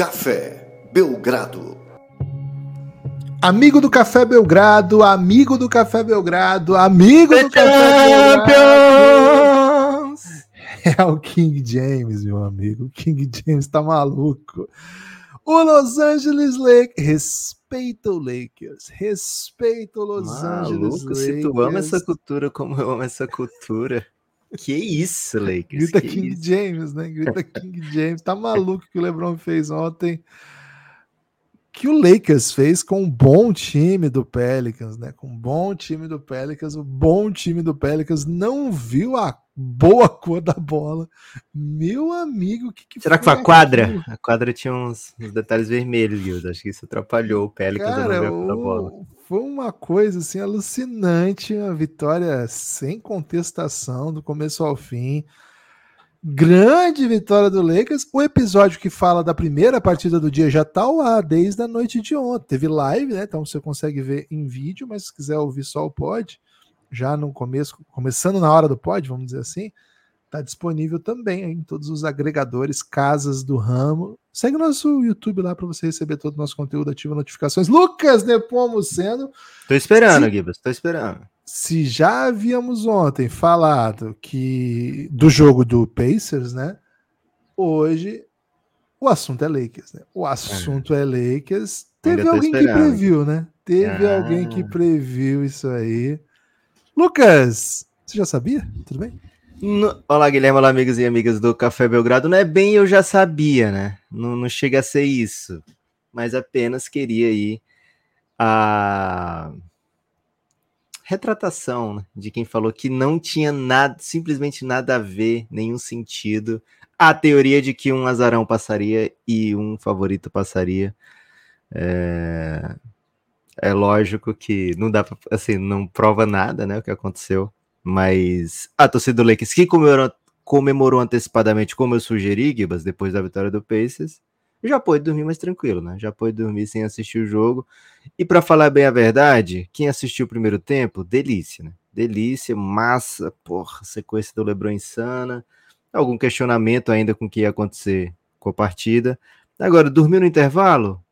Café Belgrado. Amigo do Café Belgrado, amigo do Café Belgrado, amigo do Café Belgrado. É o King James, meu amigo. O King James tá maluco. O Los Angeles Lakers. Respeita o Lakers. Respeita o Los Maluco, Angeles Lakers. Se tu ama essa cultura como eu amo essa cultura. Que isso, Lakers. Grita King isso? James, né? Grita King James. Tá maluco que o LeBron fez ontem. Que o Lakers fez com um bom time do Pelicans, né? Com um bom time do Pelicans. O bom time do Pelicans não viu a boa cor da bola. Meu amigo, que, que Será que foi a quadra? Aquilo? A quadra tinha uns, uns detalhes vermelhos, Guilherme. Acho que isso atrapalhou o Pelicans Cara, a não ver a bola. Foi uma coisa assim alucinante, uma vitória sem contestação do começo ao fim. Grande vitória do Lakers. O episódio que fala da primeira partida do dia já tá lá desde a noite de ontem. Teve live, né? Então você consegue ver em vídeo, mas se quiser ouvir só o pod, já no começo, começando na hora do pod, vamos dizer assim, tá disponível também em todos os agregadores, casas do ramo. Segue o nosso YouTube lá para você receber todo o nosso conteúdo, ativa notificações. Lucas Nepomuceno. Tô esperando, se, Gibas, tô esperando. Se já havíamos ontem falado que do jogo do Pacers, né? Hoje o assunto é Lakers, né? O assunto é, é Lakers. Teve alguém esperando. que previu, né? Teve ah. alguém que previu isso aí. Lucas, você já sabia? Tudo bem? No... Olá, Guilherme, olá, amigos e amigas do Café Belgrado. Não é bem eu já sabia, né? Não, não chega a ser isso. Mas apenas queria aí a retratação né, de quem falou que não tinha nada, simplesmente nada a ver, nenhum sentido, a teoria de que um azarão passaria e um favorito passaria. É, é lógico que não dá pra, assim, não prova nada, né, o que aconteceu, mas a torcida do Lakers que comemorou, comemorou antecipadamente, como eu sugeri, Gibas, depois da vitória do Pacers, já pôde dormir mais tranquilo, né? Já pôde dormir sem assistir o jogo. E para falar bem a verdade, quem assistiu o primeiro tempo, delícia, né? Delícia, massa, porra, sequência do LeBron insana. Algum questionamento ainda com o que ia acontecer com a partida. Agora, dormiu no intervalo?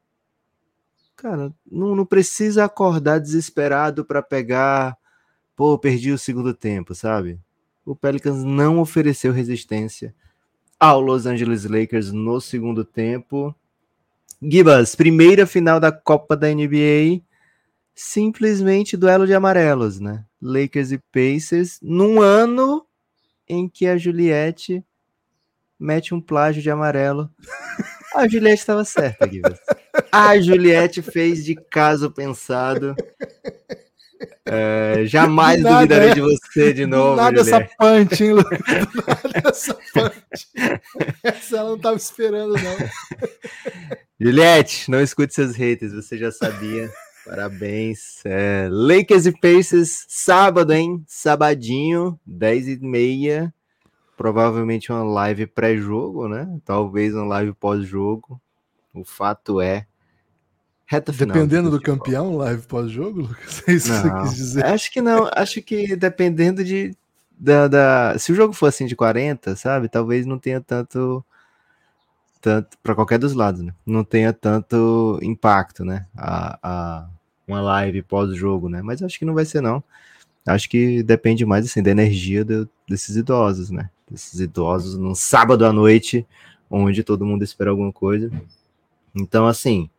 Cara, não, não precisa acordar desesperado para pegar. Pô, perdi o segundo tempo, sabe? O Pelicans não ofereceu resistência ao Los Angeles Lakers no segundo tempo. Gibas, primeira final da Copa da NBA, simplesmente duelo de amarelos, né? Lakers e Pacers, num ano em que a Juliette mete um plágio de amarelo. A Juliette estava certa, Gibas. A Juliette fez de caso pensado. É, jamais nada, duvidarei de você de novo. Nada essa punch, hein, Lucas? Nada essa punch. Essa ela não estava esperando, não. Juliette, não escute seus haters, você já sabia. Parabéns. É, Lakers e Pacers, sábado, hein? Sabadinho, 10 e meia. Provavelmente uma live pré-jogo, né? Talvez uma live pós-jogo. O fato é Reta final. Dependendo do campeão, live pós-jogo, Lucas? É isso não, que você quis dizer? Acho que não. Acho que dependendo de. Da, da, se o jogo for assim de 40, sabe? Talvez não tenha tanto. tanto para qualquer dos lados, né? Não tenha tanto impacto, né? A, a, uma live pós-jogo, né? Mas acho que não vai ser, não. Acho que depende mais assim, da energia do, desses idosos, né? Desses idosos num sábado à noite, onde todo mundo espera alguma coisa. Então, assim,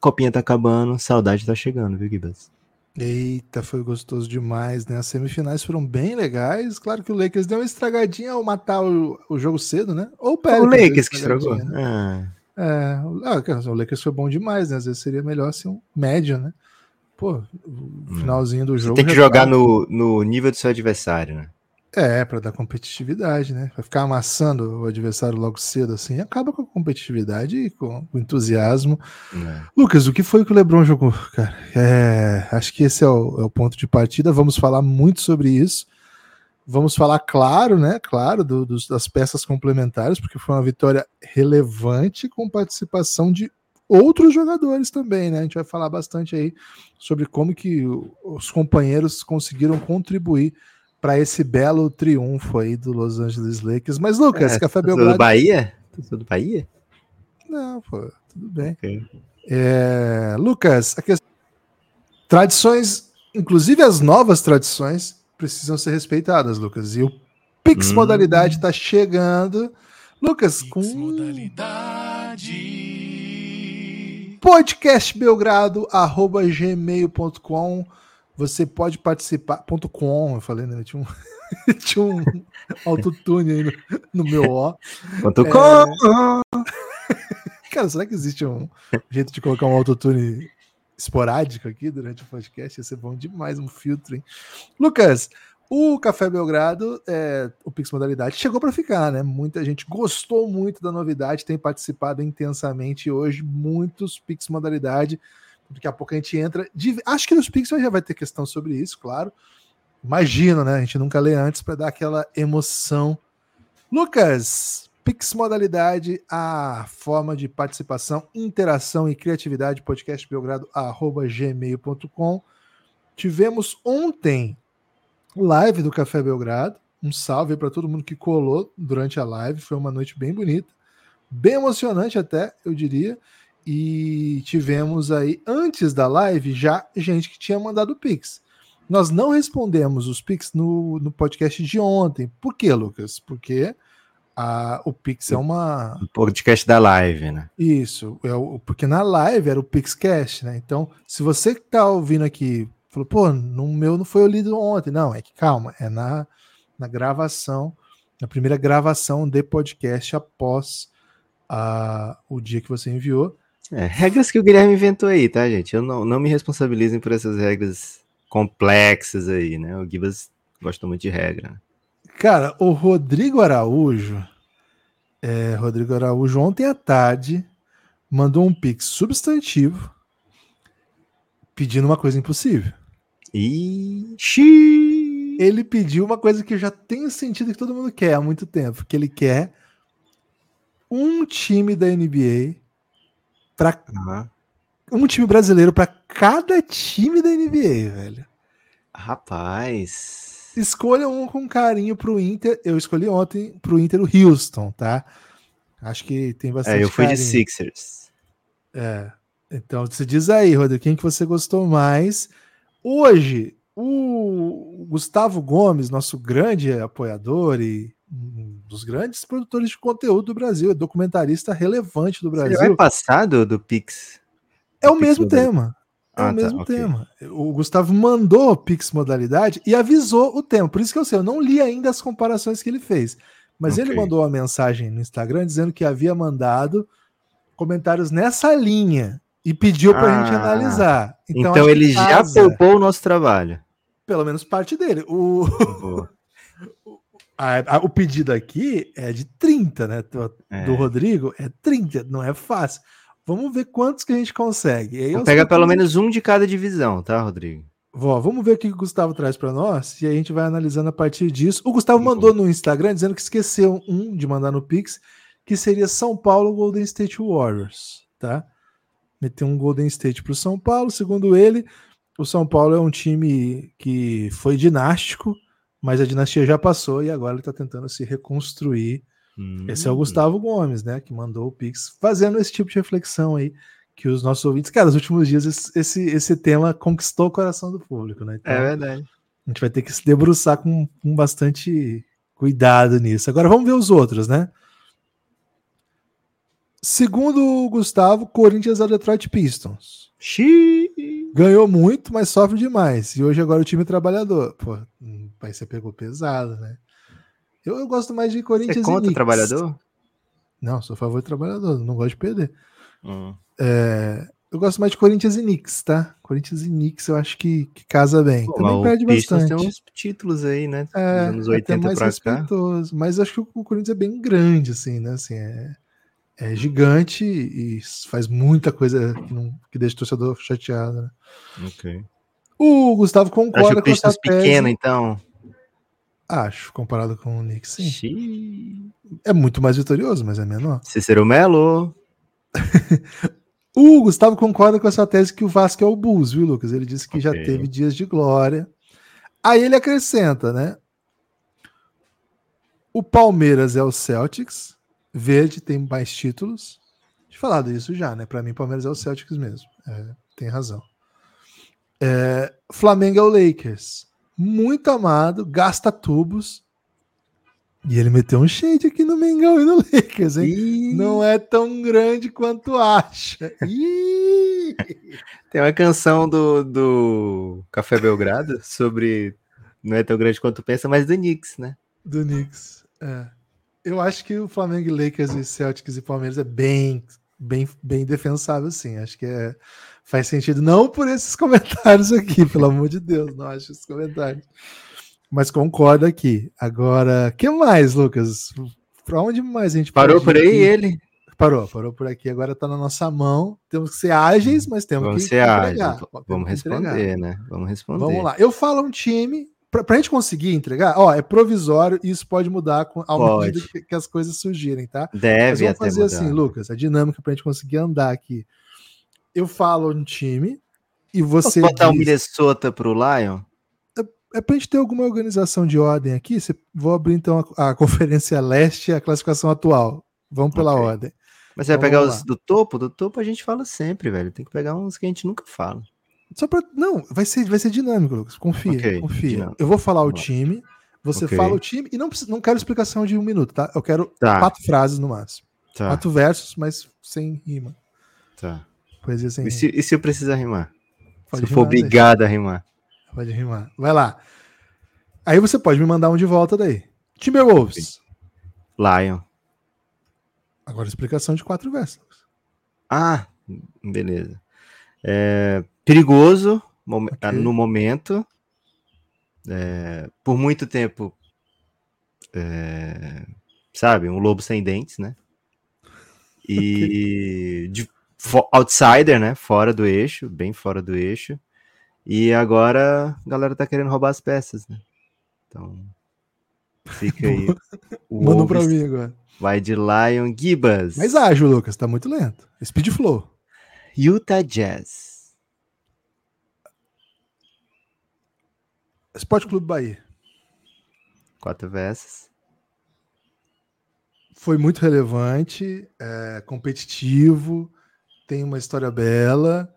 Copinha tá acabando, saudade tá chegando, viu, Gibas? Eita, foi gostoso demais, né? As semifinais foram bem legais. Claro que o Lakers deu uma estragadinha ao matar o, o jogo cedo, né? Ou o Pelicans. O Lakers que estragou. Né? Ah. É, ah, o Lakers foi bom demais, né? Às vezes seria melhor ser um médio, né? Pô, o finalzinho do jogo. Você tem que jogar tá... no, no nível do seu adversário, né? É, para dar competitividade, né? Vai ficar amassando o adversário logo cedo assim, acaba com a competitividade e com o entusiasmo. É. Lucas, o que foi que o Lebron jogou, cara? É, acho que esse é o, é o, ponto de partida. Vamos falar muito sobre isso. Vamos falar, claro, né? Claro, do, dos, das peças complementares, porque foi uma vitória relevante com participação de outros jogadores também, né? A gente vai falar bastante aí sobre como que os companheiros conseguiram contribuir para esse belo triunfo aí do Los Angeles Lakers. Mas, Lucas, é, Café Belgrado. do Bahia? do Bahia? Não, pô, tudo bem. Ok. É, Lucas, a questão- tradições, inclusive as novas tradições, precisam ser respeitadas, Lucas. E o Pix Hum. Modalidade está chegando. Lucas, com podcastbelgrado.gmail.com você pode participar. Ponto .com, eu falei, né? Tinha um, tinha um autotune aí no, no meu ó. Quanto É. com... Cara, será que existe um jeito de colocar um autotune esporádico aqui durante o podcast? Ia ser bom demais, um filtro, hein? Lucas, o Café Belgrado, é, o Pix Modalidade, chegou para ficar, né? Muita gente gostou muito da novidade, tem participado intensamente hoje, muitos Pix Modalidade. Daqui a pouco a gente entra. de- Acho que nos Pix já vai ter questão sobre isso, claro. Imagino, né? A gente nunca lê antes para dar aquela emoção. Lucas, Pix Modalidade, a forma de participação, interação e criatividade, podcastbelgrado.gmail.com. Tivemos ontem live do Café Belgrado. Um salve para todo mundo que colou durante a live. Foi uma noite bem bonita, bem emocionante até, eu diria. E tivemos aí, antes da live, já gente que tinha mandado Pix. Nós não respondemos os Pix no, no podcast de ontem. Por quê, Lucas? Porque a, o Pix é uma. O podcast da live, né? Isso, é o, porque na live era o Pixcast, né? Então, se você que tá ouvindo aqui, falou, pô, no meu não foi lido ontem. Não, é que calma, é na, na gravação, na primeira gravação de podcast após a, o dia que você enviou. É, regras que o Guilherme inventou aí, tá, gente? Eu não, não me responsabilizem por essas regras complexas aí, né? O Gibas gosta muito de regra. né? Cara, o Rodrigo Araújo, é, Rodrigo Araújo, ontem à tarde, mandou um pix substantivo pedindo uma coisa impossível. Ixi! Ele pediu uma coisa que eu já tenho sentido que todo mundo quer há muito tempo, que ele quer um time da NBA para Aham. um time brasileiro para cada time da NBA, velho. Rapaz. Escolha um com carinho pro Inter. Eu escolhi ontem pro Inter o Houston, tá? Acho que tem bastante É, eu fui de carinho. Sixers. É. Então, você diz aí, Rodrigo, quem que você gostou mais? Hoje, o Gustavo Gomes, nosso grande apoiador e um dos grandes produtores de conteúdo do Brasil, é documentarista relevante do Ele vai Brasil. passar do, do Pix? É o Pix mesmo modalidade. tema. É Ah, o tá, mesmo ok. tema. O Gustavo mandou o Pix modalidade e avisou o tema. Por isso que eu sei, eu não li ainda as comparações que ele fez. Mas ele Ok. mandou uma mensagem no Instagram dizendo que havia mandado comentários nessa linha e pediu para a gente Ah, analisar. Então, que ele já casa, poupou o nosso trabalho. pelo menos parte dele. O. a- a- o pedido aqui é de 30, né? Do, É. do Rodrigo é 30, não é fácil. Vamos ver quantos que a gente consegue. Vou pegar pelo menos um de cada divisão, tá, Rodrigo? Vó, vamos ver o que o Gustavo traz para nós e a gente vai analisando a partir disso. O Gustavo mandou no Instagram dizendo que esqueceu um de mandar no Pix, que seria São Paulo Golden State Warriors, tá? Meteu um Golden State para o São Paulo. Segundo ele, o São Paulo é um time que foi dinástico, mas a dinastia já passou e agora ele está tentando se reconstruir. Esse é o Hum. Gustavo Gomes, né? Que mandou o Pix fazendo esse tipo de reflexão aí. Que os nossos ouvintes, cara, nos últimos dias esse, esse, esse tema conquistou o coração do público, né? Então, É verdade. a gente vai ter que se debruçar com, com bastante cuidado nisso. Agora vamos ver os outros, né? Segundo o Gustavo, Corinthians é o Detroit Pistons. Xiii. Ganhou muito, mas sofre demais. E hoje agora o time é trabalhador. Pô, aí você pegou pesado, né? Eu, eu gosto mais de Você Corinthians e conta Knicks. trabalhador? Não, sou a favor de trabalhador, não gosto de perder. Hum. É, eu gosto mais de Corinthians e Knicks, tá? Corinthians e Knicks eu acho que, que casa bem. Pô, Também perde Pistons bastante. tem uns títulos aí, né? É, dos anos é até 80 mais pra cá. respeitoso. Mas acho que o Corinthians é bem grande, assim, né? Assim, é, é gigante e faz muita coisa que, não, que deixa o torcedor chateado. Né? Ok. O Gustavo Acho concorda o com essa Pistons tese. pequeno, então. Acho, comparado com o Knicks, sim. Xiii. É muito mais vitorioso, mas é menor. Cícero Melo. O Gustavo concorda com essa tese que o Vasco é o Bulls, viu, Lucas? Ele disse que já Ok. teve dias de glória. Aí ele acrescenta, né? O Palmeiras é o Celtics, verde tem mais títulos, falado isso já, né? Para mim, Palmeiras é o Celtics mesmo. É, tem razão. É, Flamengo é o Lakers. Muito amado, gasta tubos. E ele meteu um shade aqui no Mengão e no Lakers, hein? Ih. Não é tão grande quanto acha. Tem uma canção do, do Café Belgrado sobre não é tão grande quanto pensa, mas do Knicks, né? Do Knicks, é. Eu acho que o Flamengo, Lakers e Celtics e Palmeiras é bem, bem, bem defensável, sim. Acho que é, faz sentido. Não por esses comentários aqui, pelo amor de Deus, não acho esses comentários. Mas concordo aqui. Agora, que mais, Lucas? Para onde mais a gente parou por aí ele? Parou, parou por aqui. Agora está na nossa mão. Temos que ser ágeis, mas temos Vamos que ser entregar. Ágeis. Vamos responder, entregar. né? Vamos responder. Vamos lá. Eu falo um time para a gente conseguir entregar. Ó, é provisório e isso pode mudar com, ao medida que, que, as coisas surgirem, tá? Deve mas vamos fazer mudar. assim, Lucas. A dinâmica para a gente conseguir andar aqui. Eu falo um time e você. Posso botar diz... o Minnesota para o Lion? é para a gente ter alguma organização de ordem aqui. vou abrir então a, a, Conferência Leste e a classificação atual. Vamos pela okay. ordem. Mas você então, vai pegar os do topo? Do topo a gente fala sempre, velho. Tem que pegar uns que a gente nunca fala. Só para não, vai ser, vai ser dinâmico, Lucas. Confia, okay, confia. Dinâmico. Eu vou falar o time, você okay. fala o time e não não quero explicação de um minuto, tá? Eu quero tá. quatro frases no máximo. Tá. Quatro versos, mas sem rima. Tá. Poesia sem e se, rima. E se eu precisar rimar? Pode se rimar, for obrigado deixa. a rimar. Pode rimar. Vai lá. Aí você pode me mandar um de volta daí. Timberwolves. Lion. Agora explicação de quatro versos. Ah, beleza. É, perigoso okay. no momento. É, por muito tempo, é, sabe, um lobo sem dentes, né? E de, outsider, né? Fora do eixo, bem fora do eixo. E agora a galera tá querendo roubar as peças, né? Então, fica aí. Manda pra mim agora. Vai de Lion Gibas. Mas ágil, Lucas, tá muito lento. Speed Flow. Utah Jazz. Esporte Clube Bahia. Quatro versos. Foi muito relevante, é, competitivo, tem uma história bela,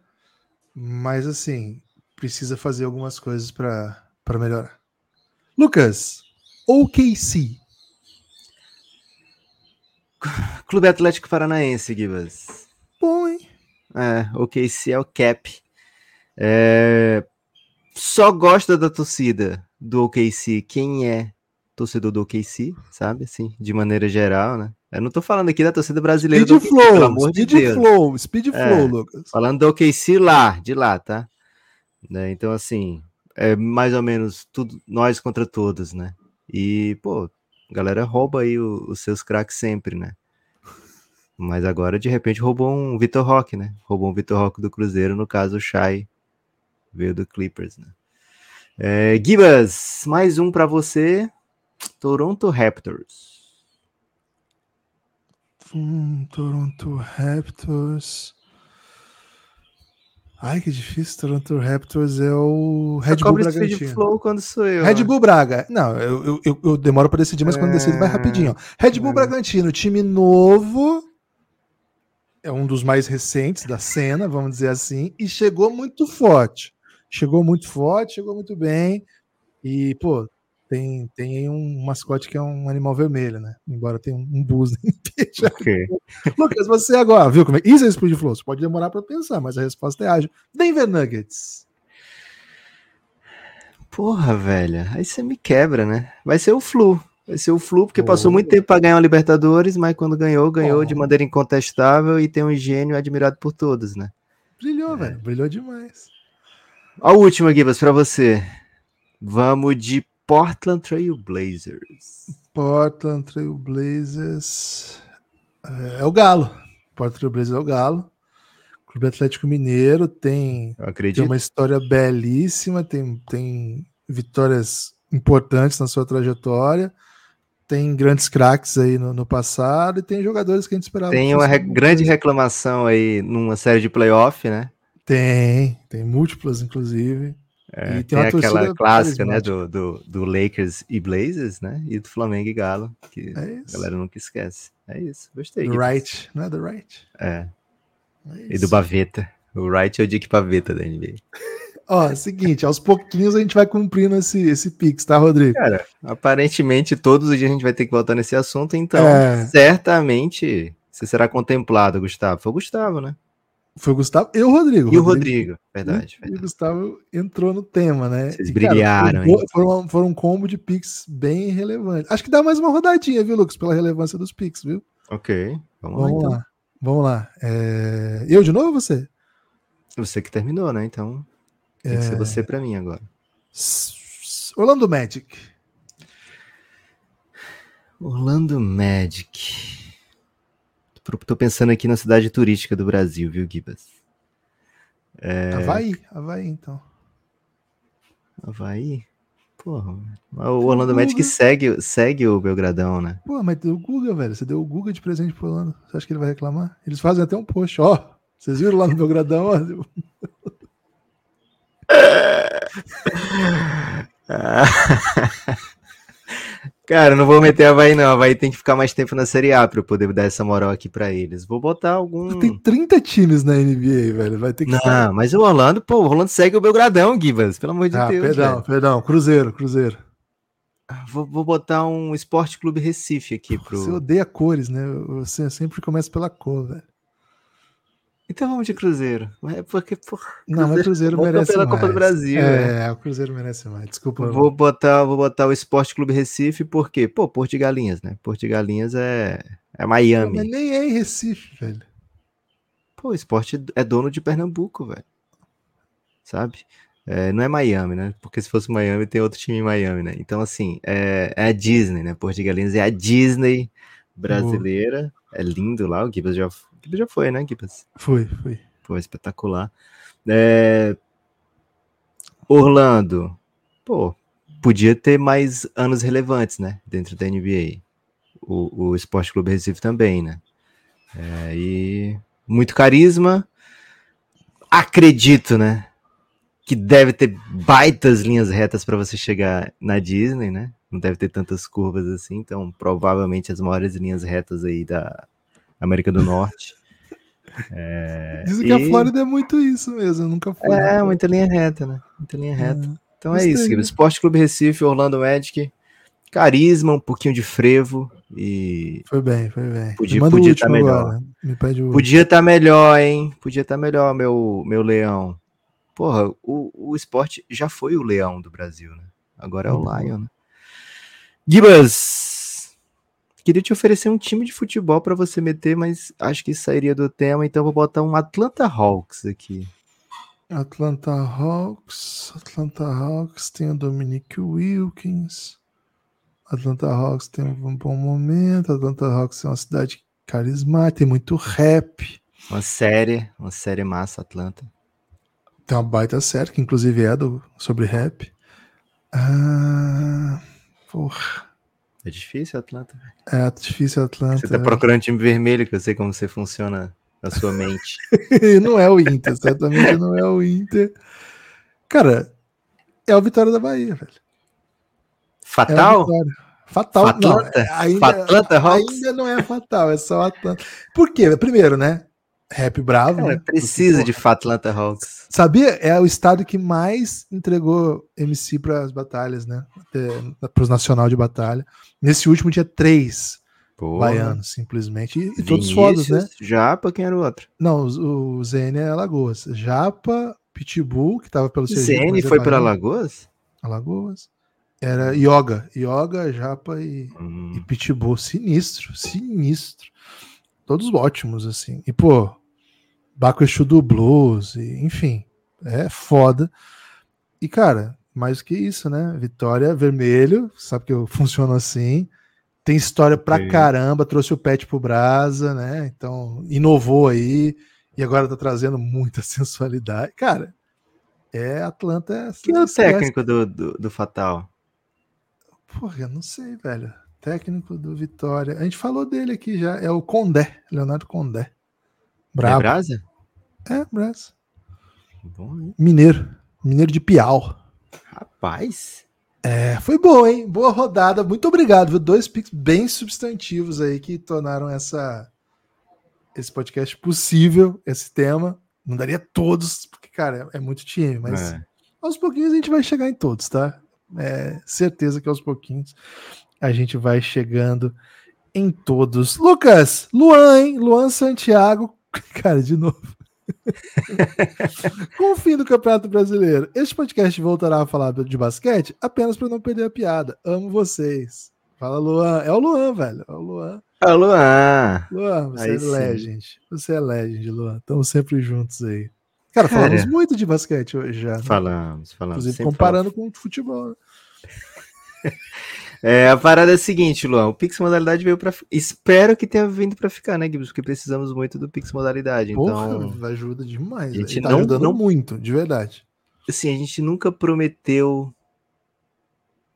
mas assim, precisa fazer algumas coisas para melhorar. Lucas, OKC. Clube Atlético Paranaense, Gibas. Bom, hein? É, OKC é o cap. É, só gosta da torcida do OKC quem é torcedor do OKC, sabe? Assim, de maneira geral, né? Eu não tô falando aqui da torcida brasileira speed do OKC, flow, pelo amor speed de Deus. Flow, speed é, flow, Lucas. Falando do OKC lá, de lá, tá? Né? Então, assim, é mais ou menos tudo nós contra todos, né? E, pô, a galera rouba aí os seus craques sempre, né? Mas agora, de repente, roubou um Vitor Roque, né? Roubou um Vitor Roque do Cruzeiro, no caso, o Shai veio do Clippers, né? É, Gibas, mais um para você. Toronto Raptors. Hum, Toronto Raptors. Ai, que difícil. Toronto Raptors é o Red Bull Bragantino. Flow quando sou eu. Red Bull Braga. Não, eu, eu, eu demoro para decidir, mas é... quando decido vai rapidinho. Red Bull é... Bragantino, time novo. É um dos mais recentes da cena, vamos dizer assim, e chegou muito forte. Chegou muito forte, chegou muito bem. E, pô, tem, tem um mascote que é um animal vermelho, né? Embora tenha um, um bus. Okay. Lucas, você agora, viu como é? Isso é Speed Flow. Você pode demorar para pensar, mas a resposta é ágil. Denver Nuggets. Porra, velho. Aí você me quebra, né? Vai ser o Flu. Vai ser o Flu, porque oh. passou muito tempo para ganhar o Libertadores, mas quando ganhou, ganhou oh. de maneira incontestável e tem um gênio admirado por todos, né? Brilhou, é. velho. Brilhou demais. A última, Gibas, para você. Vamos de Portland Trail Blazers. Portland Trail Blazers é, é o Galo. Portland Trail Blazers é o Galo. Clube Atlético Mineiro tem, tem uma história belíssima, tem, tem vitórias importantes na sua trajetória, tem grandes craques aí no, no, passado e tem jogadores que a gente esperava. Tem uma re grande reclamação aí numa série de playoff, né? Tem, tem múltiplas, inclusive. É, tem, tem aquela clássica, né, do, do, do, Lakers e Blazers, né, e do Flamengo e Galo, que é a galera nunca esquece. É isso, gostei. Do Right, não é do Right? É. é e do Baveta. O Wright é o Dick Paveta da NBA. Ó, seguinte, aos pouquinhos a gente vai cumprindo esse, esse Pix, tá, Rodrigo? Cara, aparentemente todos os dias a gente vai ter que voltar nesse assunto, então é... certamente você será contemplado, Gustavo. Foi o Gustavo, né? Foi o Gustavo e o Rodrigo. E o Rodrigo, verdade. E, o Gustavo entrou no tema, né? Vocês e, brilharam, cara, foi, um, foi um combo de Pix bem relevante. Acho que dá mais uma rodadinha, viu, Lucas, pela relevância dos Pix, viu? Ok, vamos, vamos lá. Então. lá. Vamos lá. É... Eu de novo ou você? Você que terminou, né? Então tem que ser é. você para mim agora. Orlando Magic. Orlando Magic. Tô pensando aqui na cidade turística do Brasil, viu, Gibas? É... Havaí, Havaí, então. Havaí? Porra, o Orlando Magic segue, segue o Belgradão, né? Pô, mas deu o Guga, velho. Você deu o Guga de presente pro Orlando. Você acha que ele vai reclamar? Eles fazem até um post, ó. Vocês viram lá no Belgradão, ó. Cara, não vou meter a Havaí, não. A Havaí tem que ficar mais tempo na Série A para eu poder dar essa moral aqui para eles. Vou botar algum. Tem 30 times na NBA, velho. Vai ter que. Não, ficar... mas o Orlando, pô, o Orlando segue o Belgradão, Gibas, pelo amor de ah, Deus. Perdão, velho. perdão. Cruzeiro, Cruzeiro. Ah, vou, vou, botar um Esporte Clube Recife aqui pro. Você odeia cores, né? Você sempre começa pela cor, velho. Então vamos de Cruzeiro. É porque, porra, Não, mas Cruzeiro merece pela mais. Copa do Brasil. É, é, o Cruzeiro merece mais. Desculpa. Vou botar, vou botar o Esporte Clube Recife, porque, pô, Porto de Galinhas, né? Porto de Galinhas é, é Miami. Não, mas nem é em Recife, velho. Pô, o esporte é dono de Pernambuco, velho. Sabe? É, não é Miami, né? Porque se fosse Miami, tem outro time em Miami, né? Então, assim, é, é a Disney, né? Porto de Galinhas é a Disney brasileira. É lindo lá, o Gibbs já Gibbs já foi, né, Gibbs? Foi, foi. Foi espetacular. É... Orlando, pô, podia ter mais anos relevantes, né, dentro da NBA. O, o Esporte Clube Recife também, né? É, e muito carisma. Acredito, né? Que deve ter baitas linhas retas para você chegar na Disney, né? Não deve ter tantas curvas assim, então provavelmente as maiores linhas retas aí da, América do Norte. É, Dizem que a Flórida é muito isso mesmo, eu nunca fui. É, muita linha reta, né? Muita linha reta. É. Então é isso, Esporte Clube Recife, Orlando Magic, carisma, um pouquinho de frevo e. Foi bem, foi bem. Podia estar podia tá melhor. Podia estar tá melhor, hein? Podia estar tá melhor, meu, meu leão. Porra, o, o esporte já foi o leão do Brasil, né? Agora é o uhum. Lion, né? Gibas, Queria te oferecer um time de futebol para você meter, mas acho que sairia do tema, então vou botar um Atlanta Hawks aqui. Atlanta Hawks, Atlanta Hawks tem o Dominic Wilkins. Atlanta Hawks tem um bom momento. Atlanta Hawks é uma cidade carismática, tem muito rap. Uma série, uma série massa Atlanta. Tem uma baita série, que inclusive é do, sobre rap. Ah, porra. É difícil Atlanta. É difícil Atlanta. Você tá procurando time vermelho, que eu sei como você funciona na sua mente. não é o Inter, certamente não é o Inter. Cara, é a vitória da Bahia, velho. Fatal? É fatal. Fatlanta? Não, ainda, Fatlanta ainda não é fatal, é só Atlanta. Por quê? Primeiro, né? Rap bravo. Cara, né? precisa Porque, de Atlanta Hawks. Sabia? É o estado que mais entregou MC para as batalhas, né? Para os nacional de batalha. Nesse último tinha três baianos, simplesmente. E, e todos fodas, né? Japa, quem era o outro? Não, o, o ZN é Alagoas. Japa, Pitbull, que tava pelo ZN foi para Alagoas? Alagoas. Era Yoga. Yoga, Japa e, hum. e Pitbull. Sinistro, sinistro. Todos ótimos, assim. E, pô, Baco Exu do Blues, e, enfim, é foda. E, cara, mais que isso, né? Vitória Vermelho, sabe que eu funciono assim. Tem história pra caramba, trouxe o pet pro Brasa, né? Então, inovou aí e agora tá trazendo muita sensualidade. Cara, é Atlanta. É, Quem é o técnico do, do, do Fatal? Porra, eu não sei, velho. Técnico do Vitória. A gente falou dele aqui já. É o Condé, Leonardo Condé. Bravo. É Brasa? É, Brás. Bom, Mineiro. Mineiro de Piau. Rapaz. É, foi boa, hein? Boa rodada. Muito obrigado. Viu? Dois picks bem substantivos aí que tornaram essa esse podcast possível, esse tema. Não daria todos, porque, cara, é muito time, mas É. aos pouquinhos a gente vai chegar em todos, tá? É, certeza que aos pouquinhos a gente vai chegando em todos. Lucas, Luan, hein? Luan Santiago. Cara, de novo. Com o fim do Campeonato Brasileiro, este podcast voltará a falar de basquete apenas para não perder a piada. Amo vocês. Fala, Luan. É o Luan, velho. É o Luan. Alô, Luan. Luan, você Aí é sim. legend. Você é legend, Luan. Estamos sempre juntos aí. Cara, Cara. falamos muito de basquete hoje já. né? Falamos, falamos. Inclusive comparando com o futebol. né? É, a parada é a seguinte, Luan. O Pix Modalidade veio fi- Espero que tenha vindo pra ficar, né, Gibbs? Porque precisamos muito do Pix Modalidade. Porra, Então, ajuda demais. a gente tá não- ajudando não- muito, de verdade. assim, a gente nunca prometeu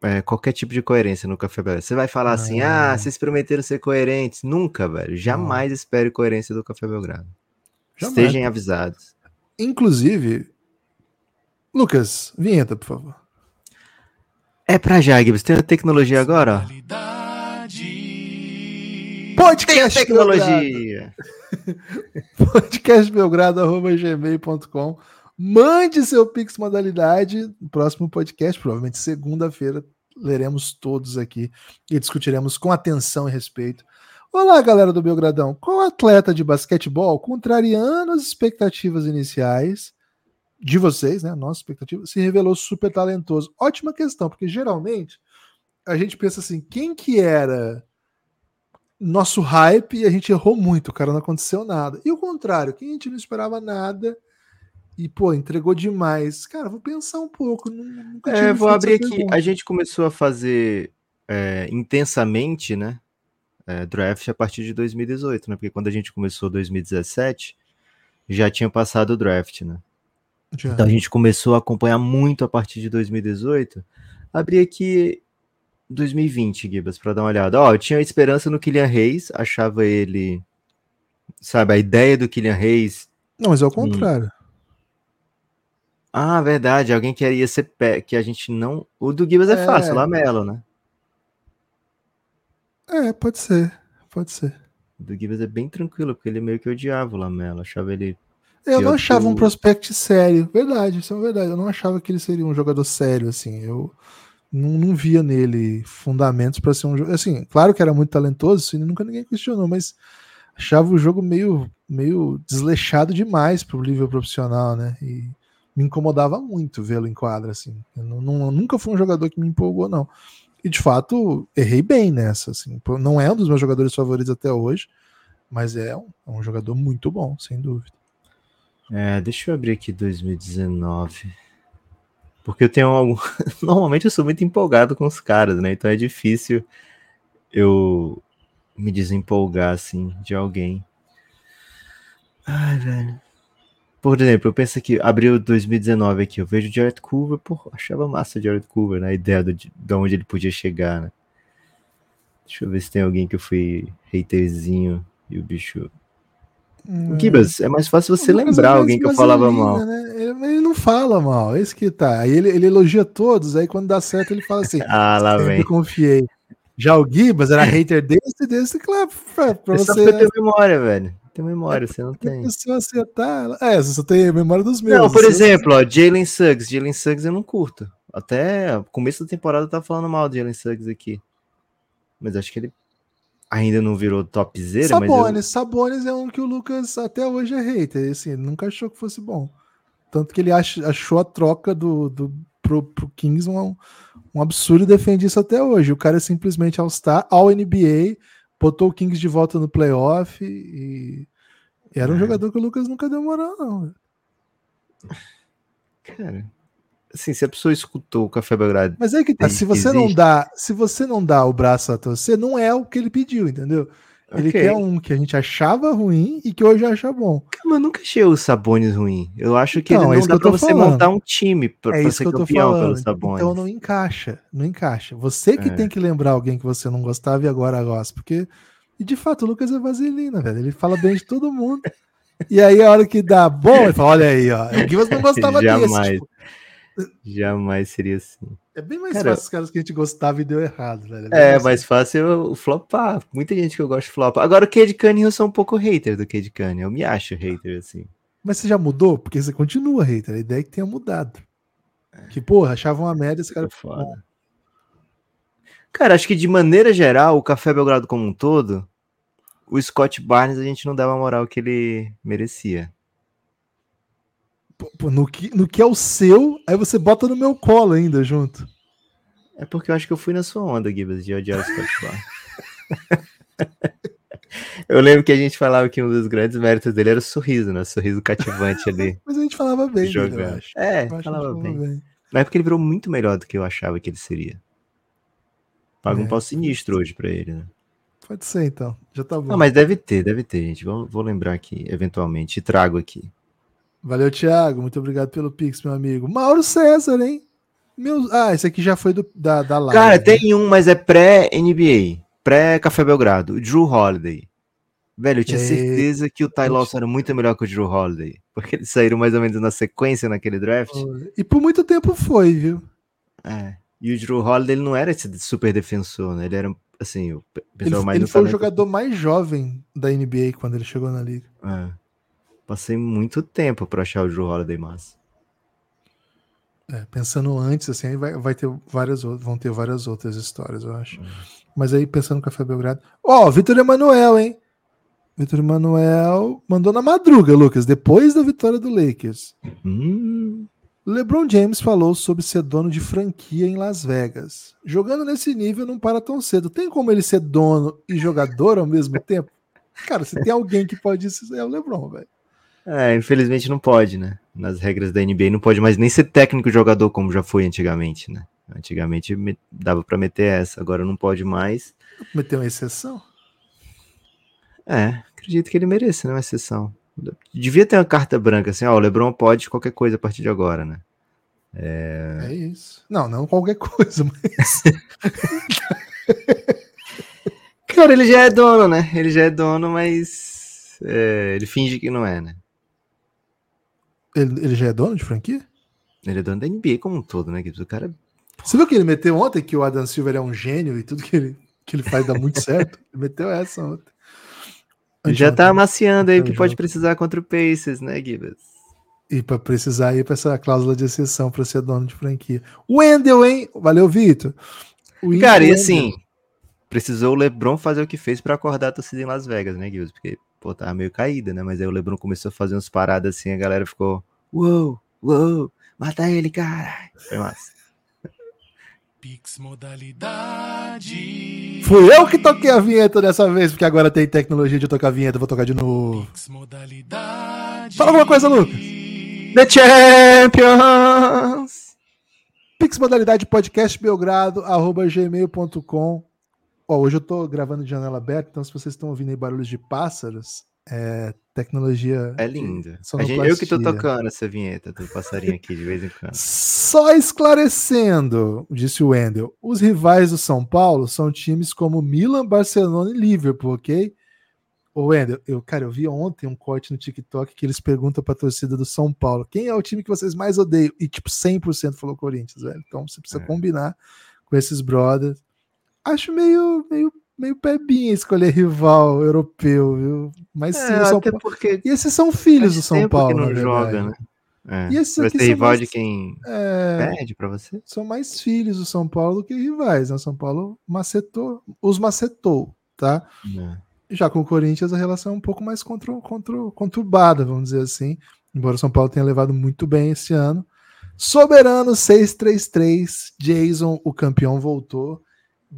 é, qualquer tipo de coerência no Café Belgrado. Você vai falar assim, Não. ah, vocês prometeram ser coerentes. Nunca, velho. Jamais espere coerência do Café Belgrado. Jamais. Estejam avisados. Inclusive, Lucas, vinheta, por favor. É pra já, Gibbs. Tem a tecnologia agora. Podcast Tecnologia. podcastbelgrado.gmail.com Mande seu Pix modalidade no próximo podcast, provavelmente segunda-feira, leremos todos aqui e discutiremos com atenção e respeito. Olá, galera do Belgradão. Qual atleta de basquetebol, contrariando as expectativas iniciais de vocês, né? Nossa expectativa, se revelou super talentoso? Ótima questão, porque geralmente a gente pensa assim, quem que era nosso hype e a gente errou muito, cara, não aconteceu nada. E o contrário, quem a gente não esperava nada e, pô, entregou demais. Cara, vou pensar um pouco. nu- Nunca É, vou abrir aqui. pergunta. A gente começou a fazer é, intensamente, né? é, draft a partir de 2018, né? Porque quando a gente começou 2017, já tinha passado o draft, né? Já. Então a gente começou a acompanhar muito a partir de 2018. Abri aqui 2020, Gibas, para dar uma olhada. Ó, eu tinha esperança no Kylian Reis, achava ele. Sabe, a ideia do Kylian Reis. Não, mas é o contrário. Ah, verdade, alguém que ia ser pé, que a gente não. O do Gibas é, É. fácil, Lamelo, né? É, pode ser. Pode ser. O do Gibas é bem tranquilo, porque ele meio que odiava o Lamelo, achava ele. Eu não achava um prospect sério. Verdade, isso é verdade. Eu não achava que ele seria um jogador sério, assim. Eu não, não via nele fundamentos para ser um jogo. Assim, claro que era muito talentoso, isso nunca ninguém questionou, mas achava o jogo meio, meio desleixado demais pro nível profissional, né? E me incomodava muito vê-lo em quadra, assim. Eu não, não- nunca foi um jogador que me empolgou, não. E de fato, errei bem nessa, assim. Não é um dos meus jogadores favoritos até hoje, mas é um, é um jogador muito bom, sem dúvida. É, deixa eu abrir aqui 2019. Porque eu tenho algum. Normalmente eu sou muito empolgado com os caras, né? Então é difícil eu me desempolgar, assim, de alguém. Ai, velho. Por exemplo, eu penso aqui, abriu 2019 aqui, eu vejo o Jared Coover, pô, achava massa o Jared Coover, né? A ideia do, de onde ele podia chegar, né? Deixa eu ver se tem alguém que eu fui haterzinho e o bicho. Hum, Gibas, é mais fácil você lembrar é alguém que eu falava mal. né? Ele, ele não fala mal, é isso que tá. Aí ele, ele elogia todos, aí quando dá certo ele fala assim: Ah, lá vem. confiei. Já o Gibas era hater desse, desse, claro, pra, pra É só você. tenho memória, velho. Tem memória, você não a tem. pessoa acertar. ela- É, você só tem memória dos meus. Não, por Você- exemplo, ó, Jalen Suggs. Jalen Suggs eu não curto. Até o começo da temporada eu tava falando mal do Jalen Suggs aqui. Mas acho que ele ainda não virou topzera, mas eu... Sabonis é um que o Lucas até hoje é hater. Assim, ele nunca achou que fosse bom. Tanto que ele ach- achou a troca do, do, pro, pro Kings um, um absurdo e defende isso até hoje. O cara é simplesmente All-Star, All-NBA, botou o Kings de volta no playoff e, e era um É. jogador que o Lucas nunca deu moral, não. Cara, assim, se a pessoa escutou o Café Belgrado... Mas é que tá, Tem- se você não existe. dá, se você não dá o braço a torcer, não é o que ele pediu, entendeu? Ele Ok. quer um que a gente achava ruim e que hoje acha bom. Mas eu nunca achei o Sabonis ruim. Eu acho que Então, é ele não isso dá que pra você falando. montar um time pra, É pra isso ser que eu tô campeão pelo Sabonis. Então não encaixa, não encaixa. Você que É. tem que lembrar alguém que você não gostava e agora gosta, porque e de fato o Lucas é vaselina, velho. Ele fala bem de todo mundo. E aí a hora que dá bom, ele fala, olha aí, ó, o Givas não gostava desse. Jamais. Tipo, Jamais seria assim. É bem mais Cara, fácil os caras que a gente gostava e deu errado, velho. bem É mais mais fácil eu flopar. Muita gente que eu gosto de flopar. Agora o Cade Cunningham eu sou um pouco hater do Cade Cunningham. Eu me acho hater, assim. Mas você já mudou? Porque você continua hater. A ideia é que tenha mudado. Que, porra, achavam uma merda esse cara. Ficou foda. Cara, acho que de maneira geral, o Café Belgrado como um todo, o Scott Barnes a gente não dava a moral que ele merecia. Pô, no, que, no que é o seu, aí você bota no meu colo ainda junto. É porque eu acho que eu fui na sua onda, Gibbs, de odiar o Scott Barnes. eu lembro que a gente falava que um dos grandes méritos dele era o sorriso, né? O sorriso cativante ali. Mas a gente falava bem, dele, eu jogando. acho. É, Eu acho falava bem. bem. Na época ele virou muito melhor do que eu achava que ele seria. Paga um É. pau sinistro hoje pra ele, né? Pode ser, então. Já tá bom. Ah, mas deve ter, deve ter, gente. Vou, vou lembrar aqui, eventualmente. E trago aqui. Valeu, Thiago. Muito obrigado pelo Pix, meu amigo. Mauro César, hein? Meu... Ah, esse aqui já foi do, da, da live. Cara, né? tem um, mas é pré-NBA. Pré-Café Belgrado. O Drew Holiday. Velho, eu tinha É. certeza que o Ty Lawson era muito melhor que o Drew Holiday. Porque eles saíram mais ou menos na sequência naquele draft. E por muito tempo foi, viu? É. E o Drew Holiday, ele não era esse super defensor, né? Ele era, assim, o pe- Ele, pessoal mais ele foi o jogador mais jovem da NBA quando ele chegou na liga. É. Passei muito tempo pra achar o Drew Holiday massa. É, pensando antes, assim, aí vai, vai ter várias outras, vão ter várias outras histórias, eu acho. Uhum. Mas aí, pensando no Café Belgrado. Ó, Vitor Emanuel, hein? Vitor Emanuel mandou na madruga, Lucas, depois da vitória do Lakers. Hum, LeBron James falou sobre ser dono de franquia em Las Vegas. Jogando nesse nível não para tão cedo. Tem como ele ser dono e jogador ao mesmo tempo? Cara, se tem alguém que pode isso, é o LeBron, velho. É, infelizmente não pode, né? Nas regras da NBA não pode mais nem ser técnico jogador como já foi antigamente, né? Antigamente me- dava pra meter essa, agora não pode mais. Meteu uma exceção? É, acredito que ele merece, né? Uma exceção. Devia ter uma carta branca assim, ó, o LeBron pode qualquer coisa a partir de agora, né? É isso. Não, não qualquer coisa, mas. Cara, ele já é dono, né? Ele já é dono, mas é, ele finge que não é, né? Ele, ele já é dono de franquia? Ele é dono da NBA como um todo, né? Gibbs? O cara Você viu que ele meteu ontem que o Adam Silver é um gênio e tudo que ele, que ele faz dá muito certo? Ele meteu essa ontem. já tá amaciando aí o que pode precisar contra o Pacers, né, Gibbs? E para precisar ir para essa cláusula de exceção para ser dono de franquia. Wendel, hein? Valeu, Vitor. Cara, e assim, precisou o LeBron fazer o que fez pra acordar a torcida em Las Vegas, né, Gibbs? Porque, pô, tava meio caída, né? Mas aí o LeBron começou a fazer uns paradas assim, a galera ficou, uou, uou, mata ele, cara. Foi massa. Pix modalidade. Fui eu que toquei a vinheta dessa vez, porque agora tem tecnologia de eu tocar a vinheta, vou tocar de novo. Pix modalidade. Fala alguma coisa, Lucas. The Champions! Pix modalidade podcast belgrado, arroba gmail.com. Ó, hoje eu tô gravando de janela aberta, então se vocês estão ouvindo aí barulhos de pássaros, é tecnologia. É de lindo. A gente, sonoplastia. eu que tô tocando essa vinheta do passarinho aqui de vez em quando. Só esclarecendo, disse o Wendel, os rivais do São Paulo são times como Milan, Barcelona e Liverpool, ok? Ô Wendel, eu, cara, eu vi ontem um corte no TikTok que eles perguntam pra torcida do São Paulo, quem é o time que vocês mais odeiam? E tipo, 100% falou Corinthians, velho. Então você precisa É. combinar com esses brothers. Acho meio, meio, meio pebinha escolher rival europeu, viu? Mas sim, É, São até Paulo. porque E esses são filhos do São Paulo, que não joga, né? É. E esses Vai aqui ser rival mais- de quem É, perde pra você? são mais filhos do São Paulo do que rivais. Né? São Paulo macetou, os macetou, tá? É. Já com o Corinthians a relação é um pouco mais contro, contro, conturbada, vamos dizer assim. Embora o São Paulo tenha levado muito bem esse ano. Soberano 633, Jason, o campeão, voltou.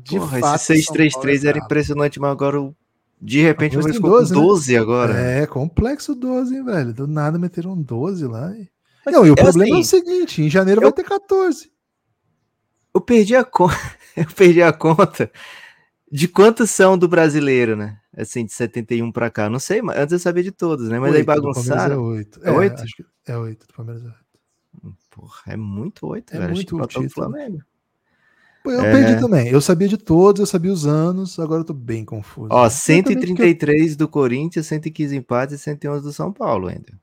De Porra, fato, esse Paulo 633 é era impressionante, mas agora o- de repente o Agora ficou 12, com né? 12 agora. É, complexo 12, hein, velho? Do nada meteram 12 lá. E... Não, e o é problema é o assim, seguinte: em janeiro eu- vai ter 14. Eu perdi a conta. Eu perdi a conta de quantos são do brasileiro, né? Assim, de 71 pra cá. Não sei, mas antes eu sabia de todos, né? Mas aí Oito, do Palmeiras É bagunçaram. 8. É oito? acho que é 8 do Palmeiras. é oito. Porra, é muito oito, É velho. Muito que faltava o. Flamengo. Eu É. perdi também. Eu sabia de todos, eu sabia os anos, agora eu tô bem confuso. Ó, Exatamente porque 133 do Corinthians, 115 empates e 111 do São Paulo ainda.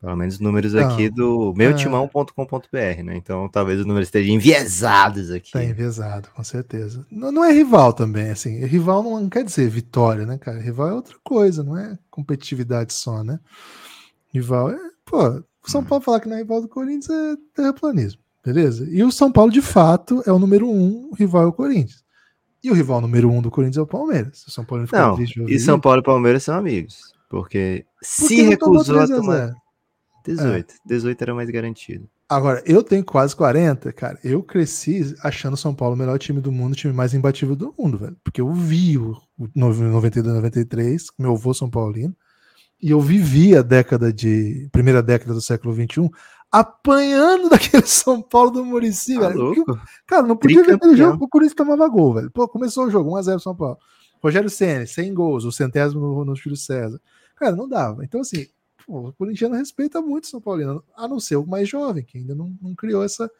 Pelo menos números Não, aqui do é. meutimão.com.br, né? Então talvez os números estejam enviesados aqui. Tá enviesado, com certeza. Não, não é rival também, assim. Rival não, não quer dizer vitória, né, cara? Rival é outra coisa, não é competitividade só, né? Rival é. Pô, o São Paulo falar que não é rival do Corinthians é terraplanismo, beleza? E o São Paulo, de fato, é o número um, o rival é o Corinthians. E o rival número um do Corinthians é o Palmeiras. O São Paulo fica Não, triste e. São Paulo e Palmeiras são amigos. Porque se Porque não tomou recusou a 3 a tomar 0. 18. 18 era mais garantido. Agora, eu tenho quase 40, cara. Eu cresci achando o São Paulo o melhor time do mundo, o time mais imbatível do mundo, velho. Porque eu vi o o 92, 93, meu avô São Paulino, e eu vivi a década de. primeira década do século XXI, apanhando daquele São Paulo do Murici, Tá velho. Porque, cara, não podia ver aquele jogo, o Corinthians tomava gol, velho. Pô, começou o jogo, 1x0 São Paulo. Rogério Senna, 100 gols, o centésimo no, no Júlio César. Cara, não dava. Então, assim, pô, o corintiano respeita muito o São Paulino, a não ser o mais jovem, que ainda não, não criou essa.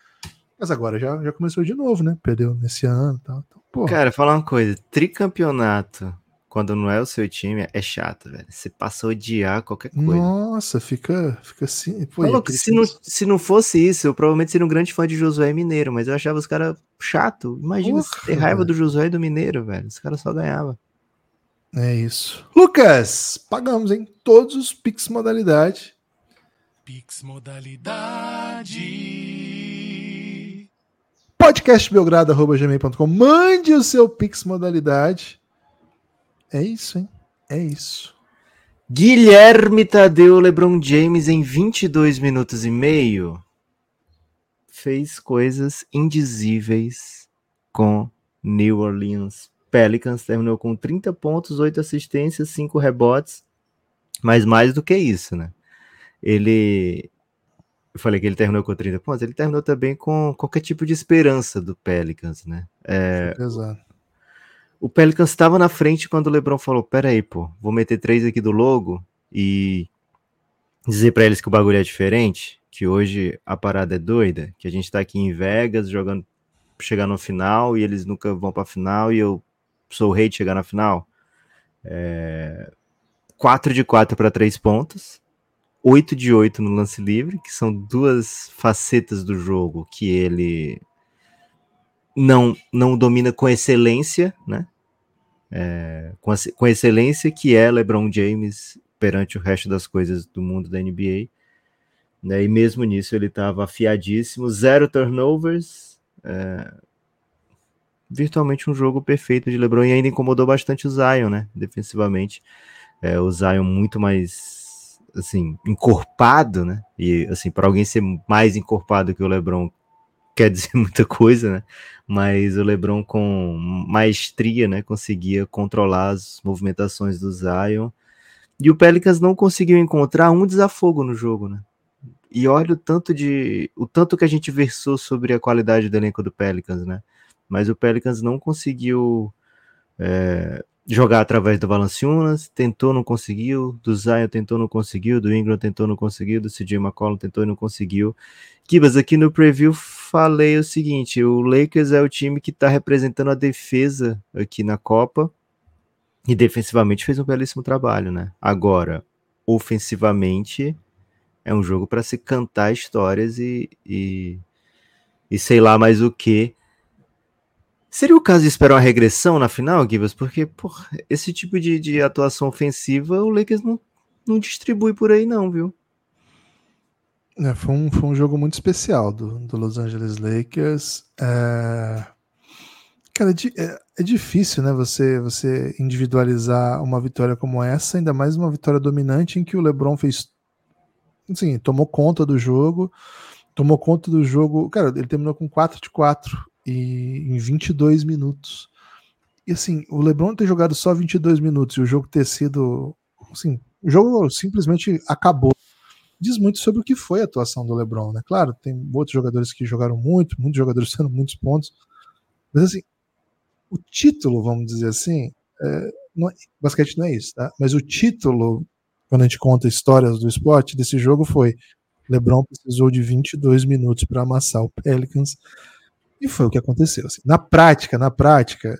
Mas agora já, já começou de novo, né? Perdeu nesse ano e tal. Então, Cara, falar uma coisa. Tricampeonato, quando não é o seu time, é chato, velho. Você passa a odiar qualquer coisa. nossa, fica, fica assim. Pô, e Maluco, aquele se, não, se não fosse isso, eu provavelmente seria um grande fã de Josué Mineiro, mas eu achava os caras chato. Imagina Porra, ter raiva velho. do Josué e do Mineiro, velho. Os caras só ganhavam. É isso. Lucas, pagamos, hein? Todos os Pix modalidade. Pix modalidade. podcastbelgrado.gmail.com. Mande o seu Pix modalidade. É isso, hein? É isso. Guilherme Tadeu LeBron James em 22 minutos e meio fez coisas indizíveis com New Orleans Pelicans. Terminou com 30 pontos, 8 assistências, 5 rebotes. Mas mais do que isso, né? Ele. Eu falei que ele terminou com 30 pontos. Ele terminou também com qualquer tipo de esperança do Pelicans, né? É, Exato. O Pelicans estava na frente quando o LeBron falou: Pera aí, pô, vou meter três aqui do logo e dizer pra eles que o bagulho é diferente, que hoje a parada é doida, que a gente tá aqui em Vegas jogando, chegar no final e eles nunca vão pra final e eu sou o rei de chegar na final. É... 4 de 4 para três pontos, 8 de 8 no lance livre, que são duas facetas do jogo que ele não, não domina com excelência, né? É, com, a- com excelência que é LeBron James perante o resto das coisas do mundo da NBA. Né? E mesmo nisso ele estava afiadíssimo, zero turnovers, é, virtualmente um jogo perfeito de LeBron e ainda incomodou bastante o Zion, né? Defensivamente, É, o Zion muito mais assim encorpado, né? E assim para alguém ser mais encorpado que o LeBron quer dizer muita coisa, né? Mas o LeBron com maestria, né, conseguia controlar as movimentações do Zion. E o Pelicans não conseguiu encontrar um desafogo no jogo, né? E olha o tanto de o tanto que a gente versou sobre a qualidade do elenco do Pelicans, né? Mas o Pelicans não conseguiu é, jogar através do Valanciunas, tentou, não conseguiu, do Zion tentou, não conseguiu, do Ingram tentou, não conseguiu, do CJ McCollum tentou e não conseguiu. Kibas, aqui no preview falei o seguinte: o Lakers é o time que está representando a defesa aqui na Copa e defensivamente fez um belíssimo trabalho, né? Agora, ofensivamente, é um jogo para se cantar histórias e, e, e sei lá mais o que. Seria o caso de esperar uma regressão na final, Gibas? Porque, porra, esse tipo de, de atuação ofensiva o Lakers não, não distribui por aí, não, viu? É, foi, um, foi um jogo muito especial do, do Los Angeles Lakers. É... Cara, é, é- é difícil, né? Você, você individualizar uma vitória como essa, ainda mais uma vitória dominante em que o LeBron fez. Assim, tomou conta do jogo, tomou conta do jogo. Cara, ele terminou com 4 de 4 e, em 22 minutos. E assim, o LeBron ter jogado só 22 minutos e o jogo ter sido. Assim, o jogo simplesmente acabou diz muito sobre o que foi a atuação do LeBron, né? Claro, tem outros jogadores que jogaram muito, muitos jogadores tendo muitos pontos, mas assim, o título, vamos dizer assim, é, não é- basquete não é isso, tá? Mas o título, quando a gente conta histórias do esporte, desse jogo foi LeBron precisou de 22 minutos para amassar o Pelicans e foi o que aconteceu. assim. Na prática, na prática,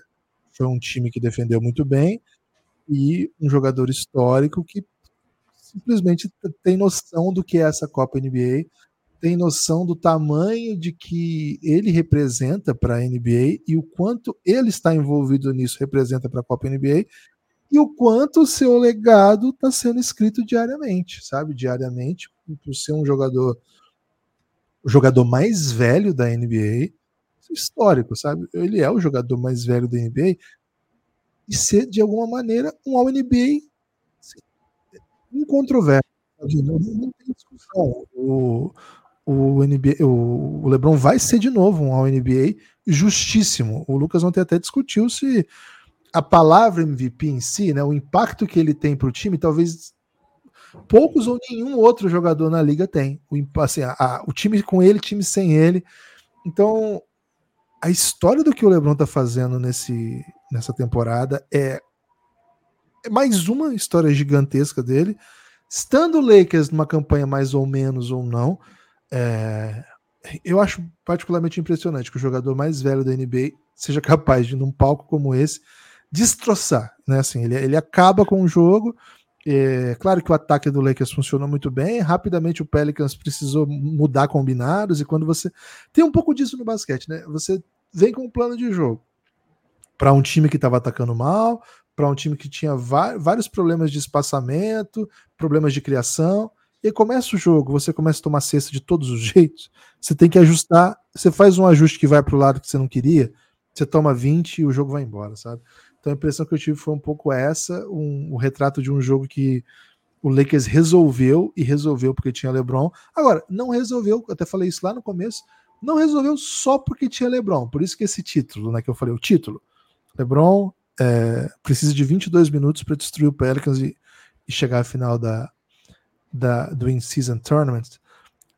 foi um time que defendeu muito bem e um jogador histórico que simplesmente tem noção do que é essa Copa NBA, tem noção do tamanho de que ele representa para a NBA e o quanto ele está envolvido nisso representa para a Copa NBA e o quanto o seu legado está sendo escrito diariamente, sabe? Diariamente, por ser um jogador o jogador mais velho da NBA, histórico, sabe? Ele é o jogador mais velho da NBA e ser de alguma maneira um All-NBA assim, incontroverso. Não, tem discussão. O, o, NBA, o, LeBron vai ser de novo um All-NBA justíssimo. O Lucas ontem até discutiu se a palavra MVP em si, né, o impacto que ele tem para o time, talvez poucos ou nenhum outro jogador na liga tem. O, assim, a, a, o time com ele, time sem ele. Então, a história do que o LeBron tá fazendo nesse, nessa temporada é, é mais uma história gigantesca dele. Estando o Lakers numa campanha mais ou menos ou não, é, eu acho particularmente impressionante que o jogador mais velho da NBA seja capaz de, num palco como esse, destroçar. Né? Assim, ele, ele acaba com o jogo. É, claro que o ataque do Lakers funcionou muito bem. Rapidamente o Pelicans precisou mudar combinados. E quando você. Tem um pouco disso no basquete, né? Você vem com um plano de jogo para um time que estava atacando mal, para um time que tinha vários problemas de espaçamento, problemas de criação. E começa o jogo, você começa a tomar cesta de todos os jeitos. Você tem que ajustar. Você faz um ajuste que vai para o lado que você não queria, você toma 20 e o jogo vai embora, sabe? Então a impressão que eu tive foi um pouco essa, um, um retrato de um jogo que o Lakers resolveu e resolveu porque tinha LeBron. Agora, não resolveu, até falei isso lá no começo, não resolveu só porque tinha LeBron. Por isso que esse título, né, que eu falei, o título. LeBron é, precisa de 22 minutos para destruir o Pelicans e, e, chegar à final da, da, do In-Season Tournament.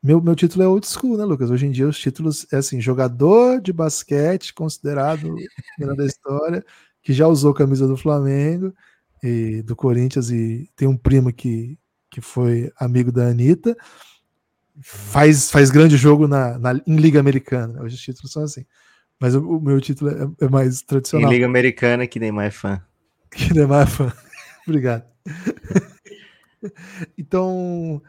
Meu, meu título é old school, né, Lucas? Hoje em dia os títulos é assim, jogador de basquete considerado melhor da história, que já usou camisa do Flamengo e do Corinthians e tem um primo que, que foi amigo da Anitta faz, faz grande jogo na, na, em Liga Americana. Hoje os títulos são assim. Mas o, o meu título é, é, mais tradicional. Em Liga Americana, que nem mais fã. Que nem mais fã. Obrigado. então,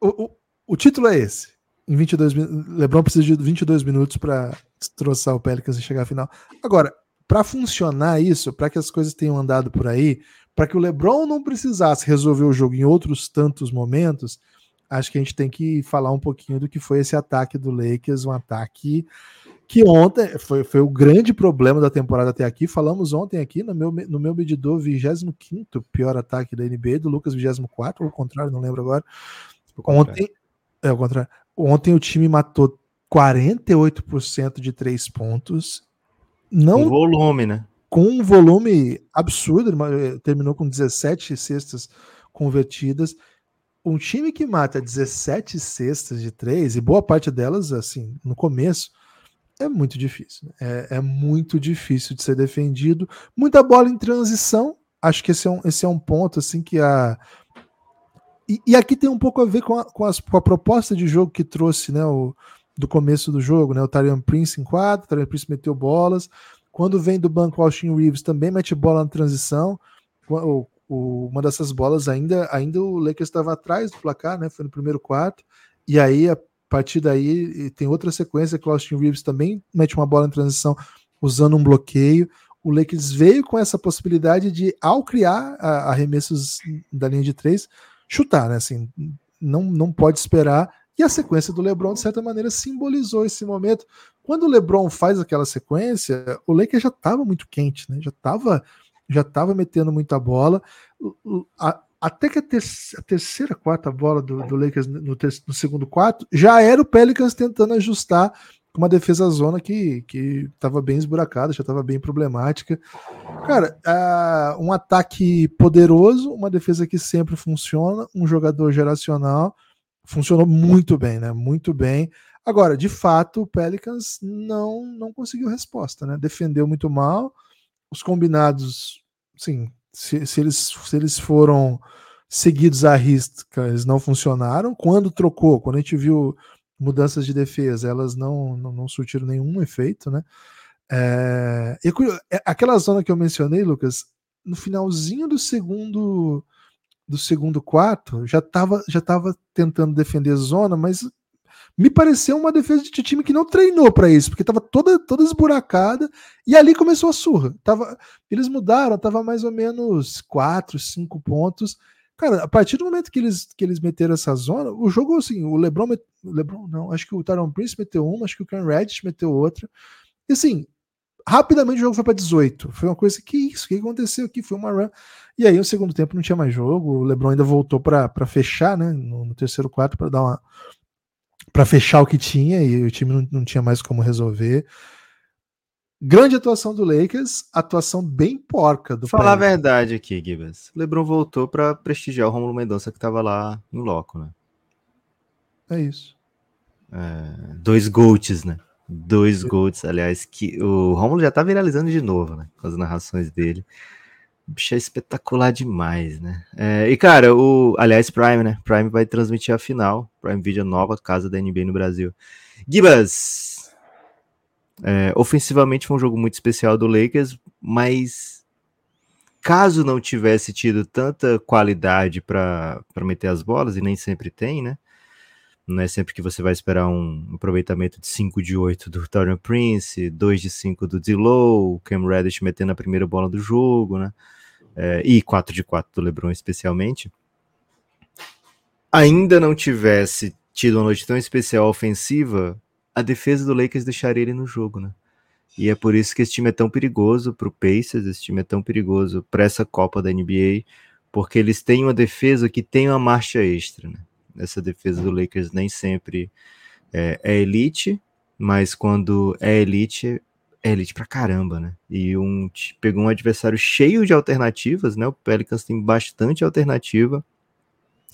o, o, o, título é esse. Em 22 LeBron precisa de 22 minutos para destroçar o Pelicans e chegar à final. Agora, para funcionar isso, para que as coisas tenham andado por aí, para que o LeBron não precisasse resolver o jogo em outros tantos momentos, acho que a gente tem que falar um pouquinho do que foi esse ataque do Lakers, um ataque que ontem foi, foi o grande problema da temporada até aqui. Falamos ontem aqui no meu, no meu medidor 25 pior ataque da NBA, do Lucas 24, ou contrário, não lembro agora. Ontem, é o contrário. Ontem o time matou 48% de três pontos. Não, com volume, né? Com um volume absurdo, terminou com 17 cestas convertidas um time que mata 17 cestas de três, e boa parte delas, assim, no começo, é muito difícil. Né? É, é, muito difícil de ser defendido. Muita bola em transição. Acho que esse é um, esse é um ponto, assim, que a. E, e aqui tem um pouco a ver com a, com, as, com a proposta de jogo que trouxe, né, o, do começo do jogo, né? O Tarian Prince em quadro, o Prince meteu bolas. Quando vem do banco, o Austin Reeves também mete bola na transição. O, o, uma dessas bolas ainda, ainda o Lakers estava atrás do placar, né? Foi no primeiro quarto. E aí, a partir daí, tem outra sequência que o Austin Reeves também mete uma bola em transição usando um bloqueio. O Lakers veio com essa possibilidade de, ao criar arremessos da linha de três, chutar, né? Assim, não, não pode esperar. E a sequência do LeBron, de certa maneira, simbolizou esse momento. Quando o LeBron faz aquela sequência, o Lakers já estava muito quente, né? Já estava já estava metendo muita bola. Até que a, ter, a, terceira, quarta bola do, do Lakers no, no, segundo quarto já era o Pelicans tentando ajustar com uma defesa zona que estava bem esburacada, já estava bem problemática. Cara, uh, um ataque poderoso, uma defesa que sempre funciona, um jogador geracional, funcionou muito bem, né? Muito bem. Agora, de fato, o Pelicans não, não conseguiu resposta, né? Defendeu muito mal os combinados, sim, se, se, eles, se eles foram seguidos à risca, eles não funcionaram. Quando trocou, quando a gente viu mudanças de defesa, elas não, não, não surtiram nenhum efeito, né? É, e, é, aquela zona que eu mencionei, Lucas, no finalzinho do segundo do segundo quarto já estava já tava tentando defender a zona, mas me pareceu uma defesa de time que não treinou para isso, porque estava toda, toda esburacada e ali começou a surra. Tava, eles mudaram, tava mais ou menos 4, 5 pontos. Cara, a partir do momento que eles, que eles meteram essa zona, o jogo, assim, o LeBron, met, LeBron não, acho que o Tyron Prince meteu uma, acho que o Ken Reddish meteu outra. E assim, rapidamente o jogo foi para 18. Foi uma coisa que isso, o que aconteceu aqui? Foi uma run. E aí, no segundo tempo, não tinha mais jogo. O LeBron ainda voltou para fechar, né? No, no terceiro quarto, para dar uma, para fechar o que tinha e o time não, não, tinha mais como resolver. Grande atuação do Lakers, atuação bem porca do Falar a verdade aqui, Gibbs. O LeBron voltou para prestigiar o Romulo Mendonça que estava lá em loco, né? É isso. É, dois GOATs, né? Dois GOATs, aliás, que o Romulo já tá viralizando de novo, né? Com as narrações dele. O bicho é espetacular demais, né? É, e, cara, o. Aliás, Prime, né? Prime vai transmitir a final. Prime Video nova casa da NBA no Brasil. Gibas! É, ofensivamente foi um jogo muito especial do Lakers, mas caso não tivesse tido tanta qualidade para meter as bolas, e nem sempre tem, né? Não é sempre que você vai esperar um aproveitamento de 5 de 8 do Taurean Prince, 2 de 5 do D-Low, Cam Reddish metendo a primeira bola do jogo, né? É, e 4 de 4 do LeBron especialmente. Ainda não tivesse tido uma noite tão especial ofensiva, a defesa do Lakers deixaria ele no jogo, né? E é por isso que esse time é tão perigoso para o Pacers, esse time é tão perigoso para essa Copa da NBA, porque eles têm uma defesa que tem uma marcha extra, né? Essa defesa do Lakers nem sempre é, é elite, mas quando é elite, é elite pra caramba, né? E um, pegou um adversário cheio de alternativas, né? O Pelicans tem bastante alternativa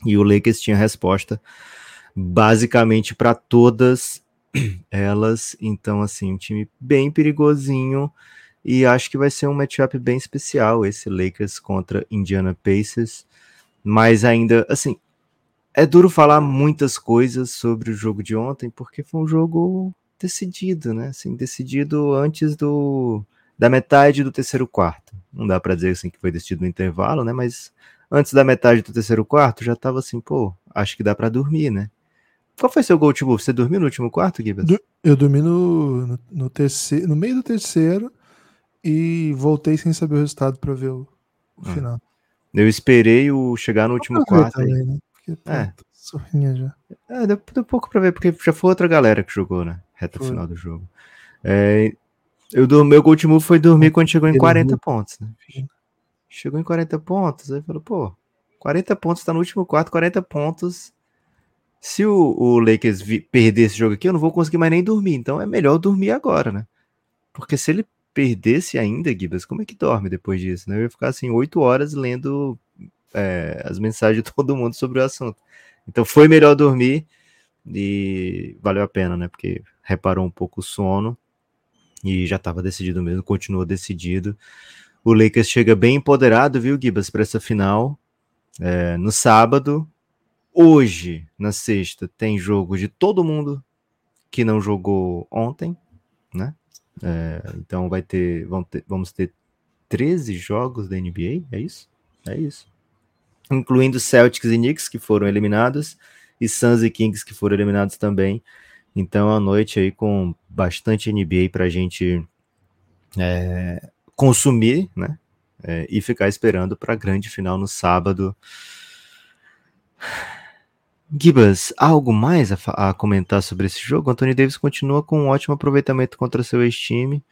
e o Lakers tinha resposta basicamente para todas elas. Então, assim, um time bem perigosinho e acho que vai ser um matchup bem especial esse Lakers contra Indiana Pacers. Mas ainda, assim, é duro falar muitas coisas sobre o jogo de ontem, porque foi um jogo decidido, né? Assim, decidido antes do da metade do terceiro quarto. Não dá para dizer assim que foi decidido no intervalo, né? Mas antes da metade do terceiro quarto já tava assim, pô, acho que dá para dormir, né? Qual foi seu gol, tipo, você dormiu no último quarto, Gibbs? Eu dormi no, no, no, terceiro, no meio do terceiro e voltei sem saber o resultado para ver o, o ah. final. Eu esperei o chegar no último quarto. Também, né? Porque, é. Sorrinha já. É, deu, deu pouco pra ver, porque já foi outra galera que jogou, né? Reta foi. final do jogo. É, eu, do, meu gol move foi dormir quando chegou em 40 pontos, né? Chegou em 40 pontos, aí falou, pô, 40 pontos, tá no último quarto, 40 pontos. Se o, o Lakers vi, perder esse jogo aqui, eu não vou conseguir mais nem dormir. Então é melhor dormir agora, né? Porque se ele perdesse ainda, Gibas, como é que dorme depois disso? Né? Eu ia ficar assim, 8 horas lendo é, as mensagens de todo mundo sobre o assunto. Então foi melhor dormir e valeu a pena, né? Porque reparou um pouco o sono e já estava decidido mesmo, continuou decidido. O Lakers chega bem empoderado, viu, Gibas, para essa final. É, no sábado, hoje, na sexta, tem jogo de todo mundo que não jogou ontem, né? É, então vai ter, ter, vamos ter 13 jogos da NBA, é isso? É isso incluindo Celtics e Knicks, que foram eliminados, e Suns e Kings, que foram eliminados também. Então, uma noite aí com bastante NBA para a gente é, consumir, né? É, e ficar esperando para a grande final no sábado. Gibas, algo mais a, a, comentar sobre esse jogo? Anthony Davis continua com um ótimo aproveitamento contra seu ex-time.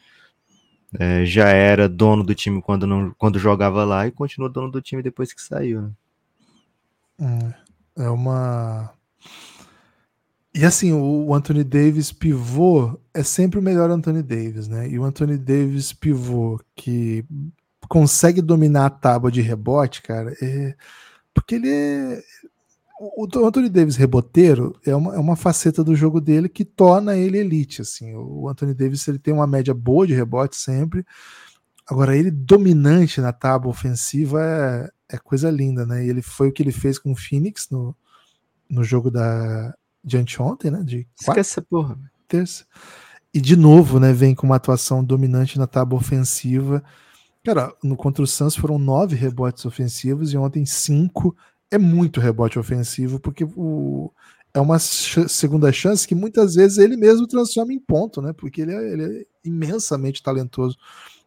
É, já era dono do time quando, não, quando jogava lá e continua dono do time depois que saiu. Né? É, é uma. E assim, o Anthony Davis pivô é sempre o melhor Anthony Davis, né? E o Anthony Davis pivô que consegue dominar a tábua de rebote, cara, é... porque ele é. O Anthony Davis reboteiro é uma, é uma faceta do jogo dele que torna ele elite. Assim. O Anthony Davis ele tem uma média boa de rebote sempre. Agora, ele dominante na tábua ofensiva é, coisa linda, né? E ele foi o que ele fez com o Phoenix no, no jogo da de anteontem, né? De Esquece essa porra. Terça. E de novo, né? Vem com uma atuação dominante na tábua ofensiva. Cara, no contra o Suns foram nove rebotes ofensivos e ontem cinco. É muito rebote ofensivo, porque o, é uma ch segunda chance que muitas vezes ele mesmo transforma em ponto, né? Porque ele é, ele é imensamente talentoso.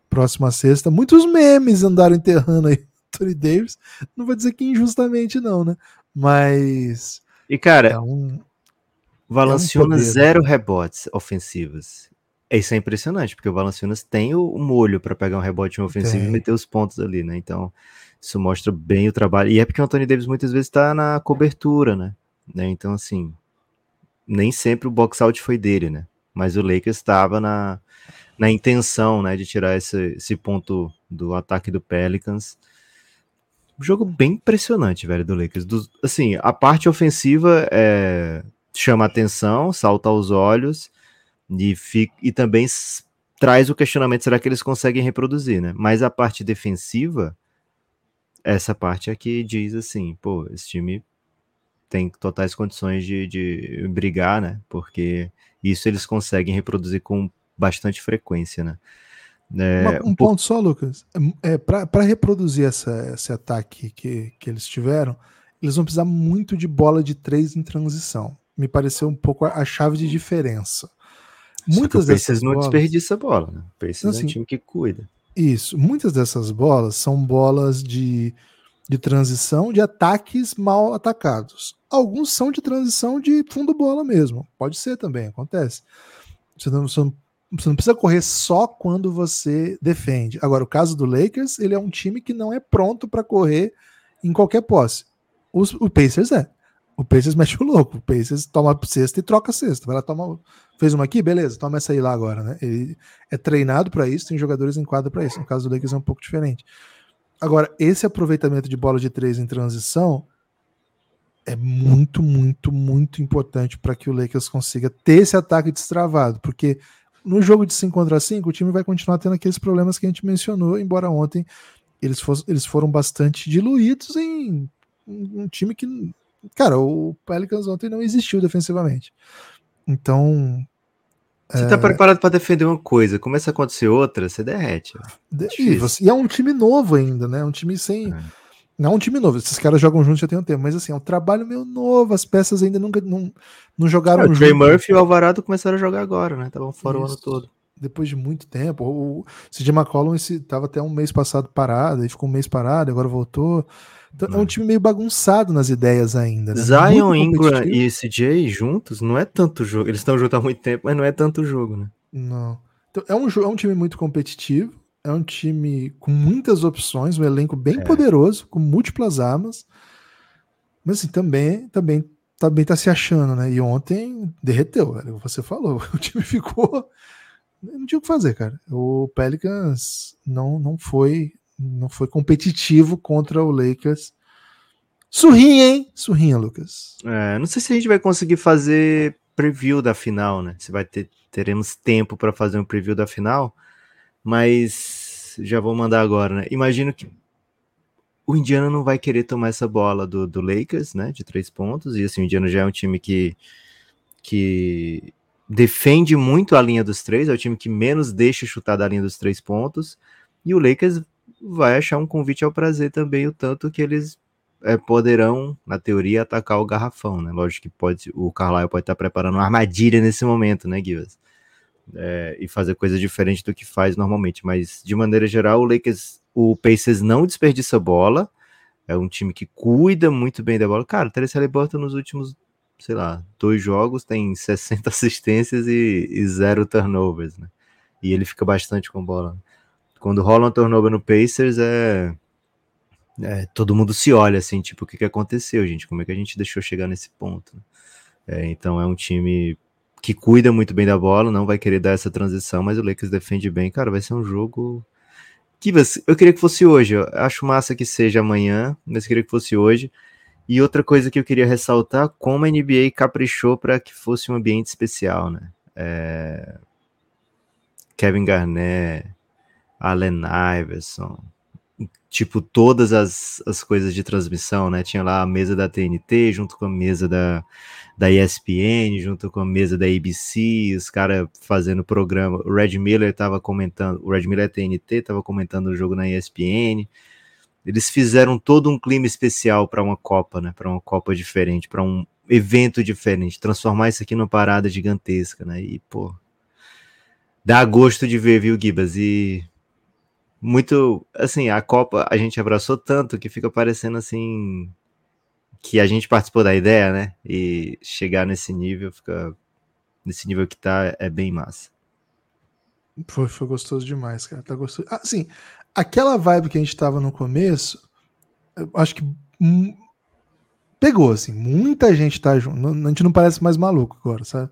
Próxima sexta, muitos memes andaram enterrando aí Anthony Davis. Não vou dizer que injustamente, não, né? Mas. E, cara, é um, Valanciunas poder, né? zero rebotes ofensivos. Isso é impressionante, porque o Valanciunas tem o, o molho para pegar um rebote ofensivo Tem. e meter os pontos ali, né? Então, isso mostra bem o trabalho. E é porque o Anthony Davis muitas vezes está na cobertura, né? né? Então, assim, nem sempre o box out foi dele, né? Mas o Lakers estava na, na intenção, né, de tirar esse, esse ponto do ataque do Pelicans. Jogo bem impressionante, velho, do Lakers. Dos- assim, a parte ofensiva é, chama atenção, salta aos olhos e, fica, e também traz o questionamento: será que eles conseguem reproduzir, né? Mas a parte defensiva, essa parte é que diz assim: pô, esse time tem totais condições de, de brigar, né? Porque isso eles conseguem reproduzir com bastante frequência, né? É, um um ponto só, Lucas. É, para reproduzir essa, esse ataque que, que eles tiveram, eles vão precisar muito de bola de três em transição. Me pareceu um pouco a, a chave de diferença. só o Muitas Pacers dessas não bolas, desperdiça a bola, né? O Pacers é Assim, um time que cuida. Isso. Muitas dessas bolas são bolas de, de transição de ataques mal atacados. Alguns são de transição de fundo bola mesmo. Pode ser também, acontece. Não, você não- você não precisa correr só quando você defende. Agora, o caso do Lakers, ele é um time que não é pronto para correr em qualquer posse. Os- o Pacers é. O Pacers mexe o louco. O Pacers toma cesta e troca. Vai lá, toma. Fez uma aqui? Beleza, toma essa aí lá agora, né? Ele é treinado para isso, tem jogadores em quadra para isso. No caso do Lakers é um pouco diferente. Agora, esse aproveitamento de bola de três em transição é muito, muito, muito importante para que o Lakers consiga ter esse ataque destravado, porque no jogo de 5 contra 5, o time vai continuar tendo aqueles problemas que a gente mencionou, embora ontem eles, fos- eles foram bastante diluídos em um um time que. Cara, o Pelicans ontem não existiu defensivamente. Então. Você tá preparado para defender uma coisa, começa a acontecer outra, você derrete. e, você- e é um time novo ainda, né? Um time sem. É. Não é um time novo, esses caras jogam juntos já tem um tempo, mas assim, é um trabalho meio novo, as peças ainda nunca não, não jogaram Ah, o Trey junto. Murphy e o Alvarado começaram a jogar agora, né? Estavam fora o ano Isso. todo. depois de muito tempo. O CJ McCollum estava até um mês passado parado, e ficou um mês parado, agora voltou. Então, é um É. time meio bagunçado nas ideias ainda. Né? Zion, Ingram e CJ juntos não é tanto jogo. Eles estão juntos há muito tempo, mas não é tanto jogo, né? Não. Então, é, um, é um time muito competitivo, é um time com muitas opções, um elenco bem É. poderoso, com múltiplas armas. Mas assim, também, também, também tá se achando, né? E ontem derreteu, velho. Você falou, o time ficou. Não tinha o que fazer, cara. O Pelicans não, não foi não foi competitivo contra o Lakers. Surrinha, hein? Surrinha, Lucas. É, não sei se a gente vai conseguir fazer preview da final, né? Se vai ter teremos tempo para fazer um preview da final, mas já vou mandar agora, né? Imagino que o Indiana não vai querer tomar essa bola do, do Lakers, né? De três pontos, e assim, o Indiana já é um time que, que defende muito a linha dos três, é o time que menos deixa chutar da linha dos três pontos, e o Lakers vai achar um convite ao prazer também, o tanto que eles é, poderão, na teoria, atacar o garrafão, né? Lógico que pode, o Carlisle pode estar preparando uma armadilha nesse momento, né, Givas? É, e fazer coisa diferente do que faz normalmente, mas de maneira geral, o Lakers, o Pacers não desperdiça bola, é um time que cuida muito bem da bola. Cara, o Terence Halliburton nos últimos, sei lá, dois jogos tem 60 assistências e, e zero turnovers, né? E ele fica bastante com bola. Quando rola um turnover no Pacers, é, é, todo mundo se olha assim, tipo, o que, que aconteceu, gente? Como é que a gente deixou chegar nesse ponto? É, então é um time que cuida muito bem da bola, não vai querer dar essa transição, mas o Lakers defende bem. Cara, vai ser um jogo que eu queria que fosse hoje. Eu acho massa que seja amanhã, mas queria que fosse hoje. E outra coisa que eu queria ressaltar, como a NBA caprichou para que fosse um ambiente especial, né? É, Kevin Garnett, Allen Iverson, tipo todas as, as coisas de transmissão, né? Tinha lá a mesa da TNT junto com a mesa da, da ESPN, junto com a mesa da ABC, os caras fazendo programa. O Red Miller estava comentando, o Red Miller TNT, estava comentando o jogo na ESPN. Eles fizeram todo um clima especial para uma Copa, né? Para uma Copa diferente, para um evento diferente, transformar isso aqui numa parada gigantesca, né? E, pô, dá gosto de ver, viu, Gibas? E muito, assim, a Copa a gente abraçou tanto que fica parecendo assim que a gente participou da ideia, né? E chegar nesse nível, fica nesse nível que tá é bem massa. Foi, foi gostoso demais, cara. Tá gostoso. Assim, aquela vibe que a gente tava no começo, acho que pegou, assim. Muita gente tá junto. A gente não parece mais maluco agora, sabe?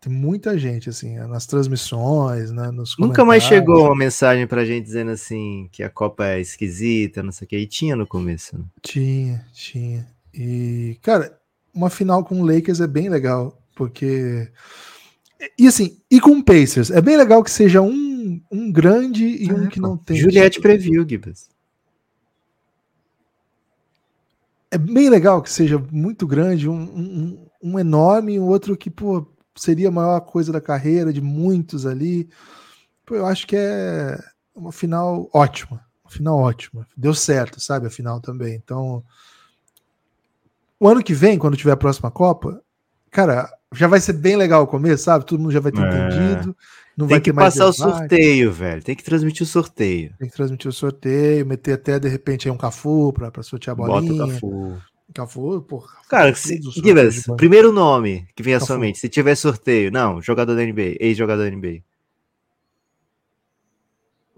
Tem muita gente, assim, nas transmissões, né, nos Nunca mais chegou uma mensagem pra gente dizendo assim que a Copa é esquisita, não sei o que. E tinha no começo, né? Tinha, tinha. E, cara, uma final com o Lakers é bem legal, porque. E assim, e com o Pacers, é bem legal que seja um, um grande e um que não tem. Juliette previu, Gibbs. É bem legal que seja muito grande, um, um, um enorme e um outro que, pô, seria a maior coisa da carreira de muitos ali. Pô, eu acho que é uma final ótima. Uma final ótima. Deu certo, sabe? A final também. Então, o ano que vem, quando tiver a próxima Copa, cara, já vai ser bem legal o começo, sabe? Todo mundo já vai ter é. entendido. Não Tem vai que passar o sorteio, velho. Tem que transmitir o sorteio. Tem que transmitir o sorteio, meter até de repente aí um Cafu pra, pra sortear a bolinha. Bota o Cafu. Cafu, porra. Cara, se, primeiro nome que vem à sua mente, se tiver sorteio. Não, jogador da NBA, ex-jogador da NBA.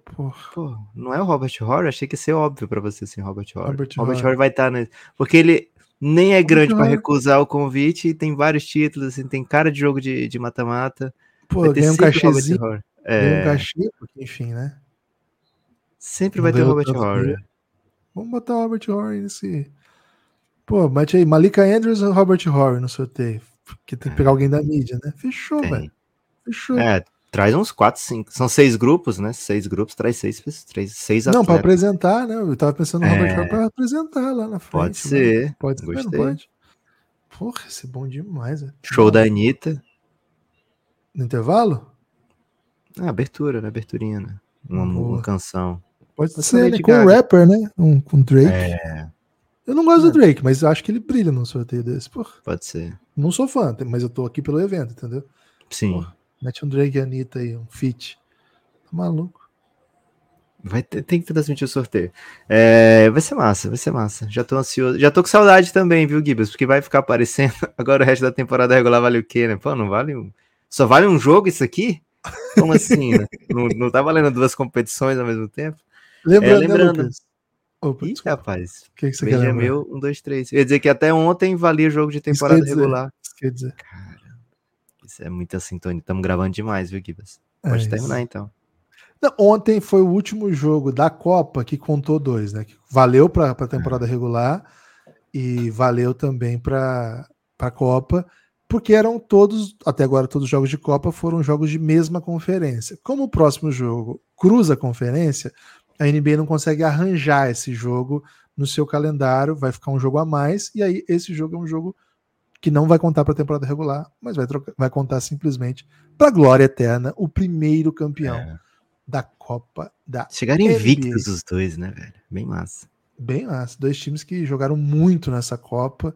Porra. Pô, não é o Robert Horry? Achei que ia ser óbvio pra você, assim, Robert Horry. Robert, Robert Horry vai estar. Tá Porque ele nem é grande para recusar o convite e tem vários títulos, assim, tem cara de jogo de mata-mata. Pô, ganha um cachezinho. É... um cachê, porque enfim, né? Sempre vai ter o Robert Horry. Vamos botar o Robert Horry nesse. Pô, mete aí Malika Andrews ou Robert Horry no sorteio. Porque tem que pegar alguém da mídia, né? Fechou, velho. Fechou. É, Traz uns 4, 5. São seis grupos, né? Seis grupos, traz seis, três, seis Não, para apresentar, né? Eu tava pensando no Robert é... para apresentar lá na frente. Pode ser. Né? Pode ser, não pode. Porra, esse é bom demais. Véio. Show da Anitta. No intervalo? Ah, abertura, né? Aberturinha, né? Uma, uma canção. Pode, pode ser, né? Com um rapper, né? Um, com Drake. É. Eu não gosto é. do Drake, mas acho que ele brilha num sorteio desse, porra. Pode ser. Não sou fã, mas eu tô aqui pelo evento, entendeu? Sim. Porra. Mete um Drake e Anitta aí, um feat. Tá maluco. Vai ter, tem que transmitir o sorteio. É, vai ser massa, vai ser massa. Já tô ansioso. Já tô com saudade também, viu, Gibbs? Porque vai ficar aparecendo. Agora o resto da temporada regular vale o quê, né? Pô, não vale um. Só vale um jogo isso aqui? Como assim, né? não, não tá valendo duas competições ao mesmo tempo? Lembrando, é, lembrando. Né, Opa, Ih, rapaz. O que, que você quer meu, um, dois, três. Eu ia dizer que até ontem valia jogo de temporada regular. Quer dizer. Cara. Isso é muita sintonia. Estamos gravando demais, viu, Gibas? Pode é terminar então. Não, ontem foi o último jogo da Copa que contou dois, né? Que valeu para a temporada é. regular e valeu também para a Copa, porque eram todos, até agora, todos os jogos de Copa foram jogos de mesma conferência. Como o próximo jogo cruza a conferência, a NBA não consegue arranjar esse jogo no seu calendário, vai ficar um jogo a mais, e aí esse jogo é um jogo que não vai contar para a temporada regular, mas vai, trocar, vai contar simplesmente para a glória eterna, o primeiro campeão é. da Copa da Chegaram invictos os dois, né, velho? Bem massa. Bem massa. Dois times que jogaram muito nessa Copa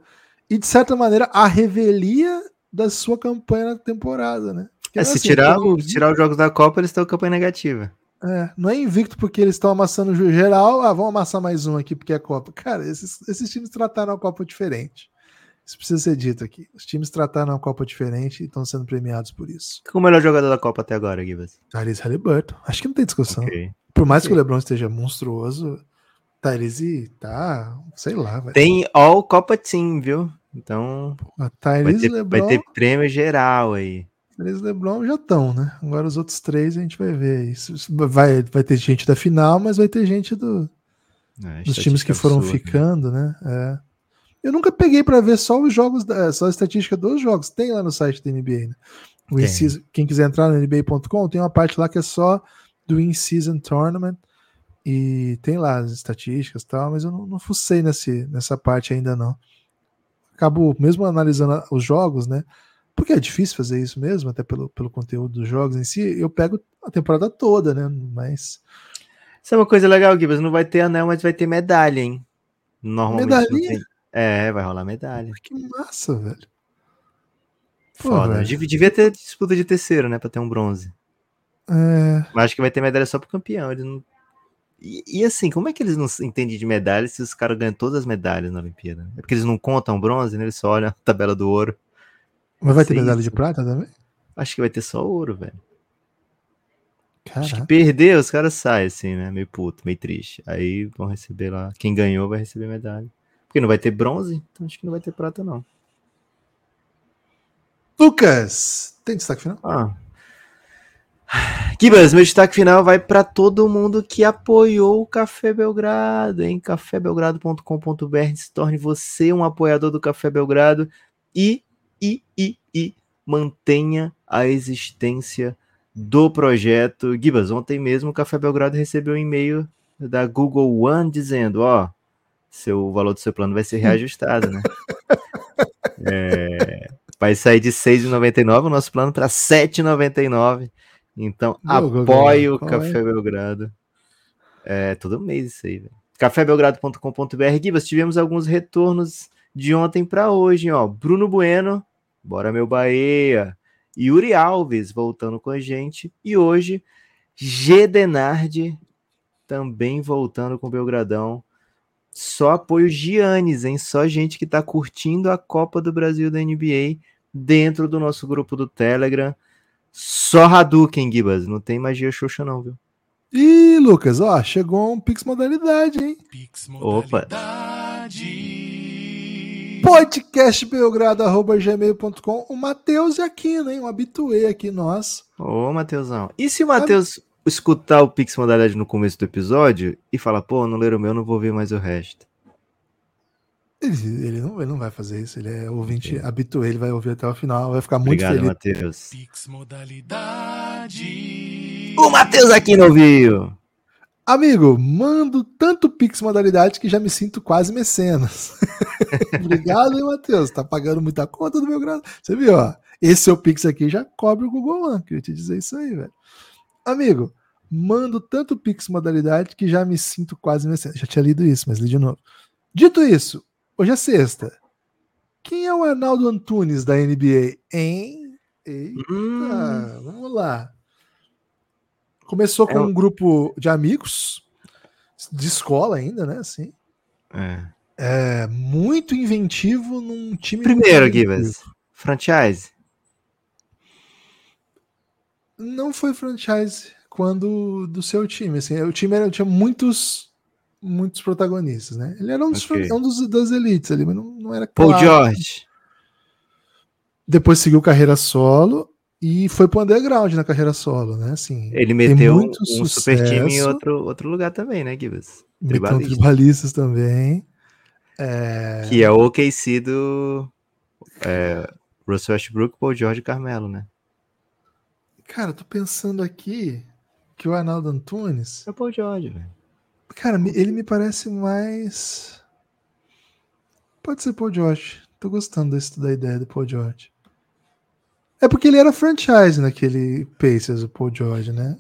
e, de certa maneira, a revelia da sua campanha na temporada, né? É, se assim, tirar, o, tirar os jogos da Copa, eles estão campanha negativa. É, não é invicto porque eles estão amassando o geral. Ah, vamos amassar mais um aqui porque é Copa. Cara, esses, esses times trataram a Copa diferente. Isso precisa ser dito aqui. Os times trataram a Copa diferente e estão sendo premiados por isso. Qual o melhor jogador da Copa até agora, Gibas? Tyrese Halliburton. Acho que não tem discussão. Okay. Por mais okay. que o LeBron esteja monstruoso, Tyrese tá, sei lá. Tem All Copa Team, viu? Então Tyrese, vai, ter, LeBron, vai ter prêmio geral aí. E LeBron já estão, né? Agora os outros três a gente vai ver. Isso vai, vai ter gente da final, mas vai ter gente do, é, dos times que foram absurdo, né? ficando, né? né? É. Eu nunca peguei para ver só os jogos, só a estatística dos jogos. Tem lá no site da NBA, né? O in-season, quem quiser entrar no NBA.com, tem uma parte lá que é só do In-Season Tournament. E tem lá as estatísticas e tal, mas eu não, não fucei nesse, nessa parte ainda não. acabo mesmo analisando os jogos, né? Porque é difícil fazer isso mesmo, até pelo, pelo conteúdo dos jogos em si. Eu pego a temporada toda, né? Mas. Isso é uma coisa legal, Gibas. Não vai ter anel, mas vai ter medalha, hein? Normalmente. Medalhinha? tem. É, vai rolar medalha. Que massa, velho. Pô, Foda. velho. Dev- Devia ter disputa de terceiro, né? Pra ter um bronze. É, Mas acho que vai ter medalha só pro campeão. Eles não... e, e assim, como é que eles não entendem de medalha se os caras ganham todas as medalhas na Olimpíada? É porque eles não contam bronze, né? Eles só olham a tabela do ouro. Mas vai ter medalha de prata também? Acho que vai ter só ouro, velho. Acho que Caraca. perder, os caras saem, assim, né? Meio puto, meio triste. Aí vão receber lá. Quem ganhou vai receber medalha. Porque não vai ter bronze, então acho que não vai ter prata, não. Lucas, tem destaque final? Ah. Kibas, meu destaque final vai para todo mundo que apoiou o Café Belgrado, em cafébelgrado.com.br. Se torne você um apoiador do Café Belgrado e, e, e, e mantenha a existência do projeto. Gibas, ontem mesmo o Café Belgrado recebeu um e-mail da Google One dizendo: ó, seu o valor do seu plano vai ser reajustado, né? É, vai sair de R$ 6,99 o nosso plano para R$ 7,99. Então, Google, apoie o qual Café é? Belgrado. É todo mês isso aí, velho. cafébelgrado.com.br. Gibas, tivemos alguns retornos de ontem para hoje, ó. Bruno Bueno, bora meu Bahia. Yuri Alves voltando com a gente. E hoje, G. Denardi também voltando com o Belgradão. Só apoio Giannis, hein? Só gente que tá curtindo a Copa do Brasil da NBA dentro do nosso grupo do Telegram. Só Hadouken, Gibas. Não tem magia Xoxa, não, viu? Ih, Lucas, ó, chegou um Pix modalidade, hein? Pix Opa. podcastbelgrado.gmail.com O Matheus e Aquino, hein? Um habituê aqui, nós. Ô, Matheusão. E se o Matheus escutar o Pix Modalidade no começo do episódio e falar, pô, não leram o meu, não vou ver mais o resto? Ele, ele não, ele não vai fazer isso, ele é ouvinte habituê, ele vai ouvir até o final, vai ficar muito Obrigado, feliz. Matheus. Pix modalidade. O Matheus aqui não viu. Amigo, mando tanto Pix modalidade que já me sinto quase mecenas. Obrigado, hein, Matheus? Tá pagando muita conta do meu grado. Você viu, ó? Esse seu Pix aqui já cobre o Google One. Queria te dizer isso aí, velho. Amigo, mando tanto Pix modalidade que já me sinto quase mecenas. Já tinha lido isso, mas li de novo. Dito isso, hoje é sexta. Quem é o Arnaldo Antunes da NBA? Hein? Eita, Hum, vamos lá. Começou com É um grupo de amigos, de escola ainda, né? Assim, é. é muito inventivo num time. Primeiro. Gibas. Franchise. Não foi franchise quando do seu time. Assim, o time era, tinha muitos muitos protagonistas, né? Ele era um dos, Ok. um dos das elites ali, mas não, não era Paul claro. George. Depois seguiu carreira solo e foi pro underground na carreira solo, né? Assim, Ele meteu um muito super time em sucesso. outro, outro lugar também, né, Gibas? meteu um tribalista. tribalistas também. É, Que é o OKC do é, Russell Westbrook, Paul George e Carmelo, né? Cara, tô pensando aqui que o Arnaldo Antunes, É o Paul George, velho. cara, ele me parece mais. Pode ser Paul George. Tô gostando desse, da ideia do Paul George. É porque ele era franchise naquele Pacers, o Paul George, né?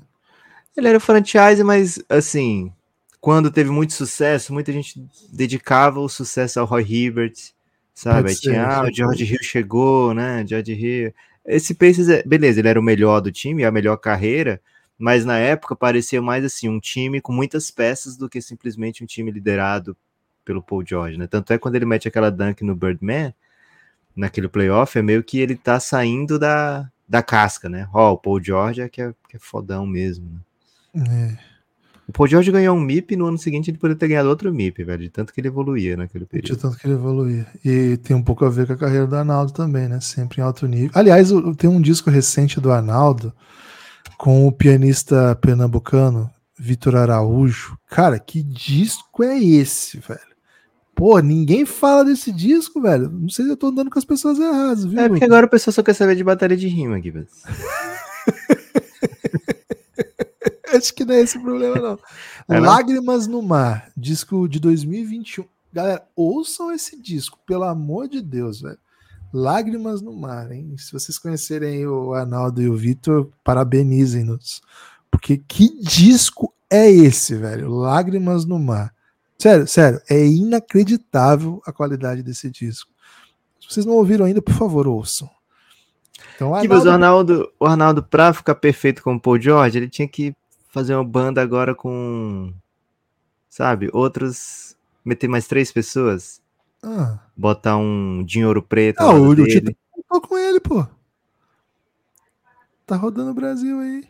Ele era franchise, mas assim, quando teve muito sucesso, muita gente dedicava o sucesso ao Roy Hibbert, sabe? Aí tinha, ah, o George Hill chegou, né? George Hill. Esse Pacers, é- beleza, ele era o melhor do time, a melhor carreira, mas na época parecia mais assim, um time com muitas peças do que simplesmente um time liderado pelo Paul George, né? Tanto é quando ele mete aquela dunk no Birdman, naquele playoff, é meio que ele tá saindo da, da casca, né? Ó, o Paul George é que é, que é fodão mesmo, né? É, O Paul George ganhou um MIP no ano seguinte ele poderia ter ganhado outro MIP, velho, de tanto que ele evoluía naquele de período. tanto que ele evoluía. E tem um pouco a ver com a carreira do Arnaldo também, né? Sempre em alto nível. Aliás, tem um disco recente do Arnaldo com o pianista pernambucano Vitor Araújo. Cara, que disco é esse, velho? Pô, ninguém fala desse disco, velho. Não sei se eu tô andando com as pessoas erradas, viu? É porque agora o pessoal só quer saber de batalha de rima, Gibbs. Acho que não é esse o problema, não. É, não? Lágrimas no Mar, disco de 2021. Galera, ouçam esse disco, pelo amor de Deus, velho. Lágrimas no Mar, hein? Se vocês conhecerem o Arnaldo e o Vitor, parabenizem-nos. Porque que disco é esse, velho? Lágrimas no Mar. Sério, sério, é inacreditável a qualidade desse disco. Se vocês não ouviram ainda, por favor, ouçam. Então, Arnaldo... o Arnaldo, o Arnaldo, pra ficar perfeito com o Paul George, ele tinha que fazer uma banda agora com, sabe, outros, meter mais três pessoas. Ah. Botar um dinheiro preto. Ah, o Tito com ele, pô. Tá rodando o Brasil aí.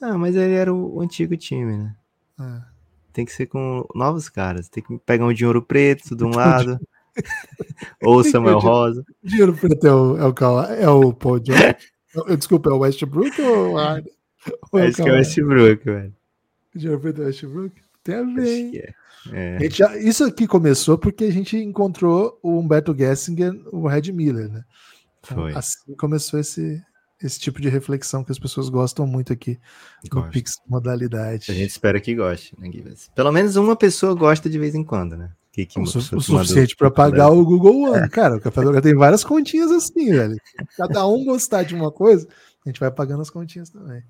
Ah, mas ele era o, o antigo time, né? Ah. Tem que ser com novos caras. Tem que pegar um dinheiro preto de um lado. ou Samuel Rosa. Dinheiro preto é o, é o, é o Paul George? Desculpa, é o Westbrook ou, a, ou é Acho que é o Westbrook, velho. Dinheiro preto é o Westbrook? Tem a ver. É. A já, isso aqui começou porque a gente encontrou o Humberto Gessinger, o Red Miller, né? Então, Foi. Assim começou esse, esse tipo de reflexão que as pessoas gostam muito aqui no Pix Modalidade. A gente espera que goste, né, Pelo menos uma pessoa gosta de vez em quando, né? Que, que o, su o suficiente para pagar o Google One. É. Cara, o Café do tem várias continhas assim, velho. Cada um gostar de uma coisa, a gente vai pagando as continhas também.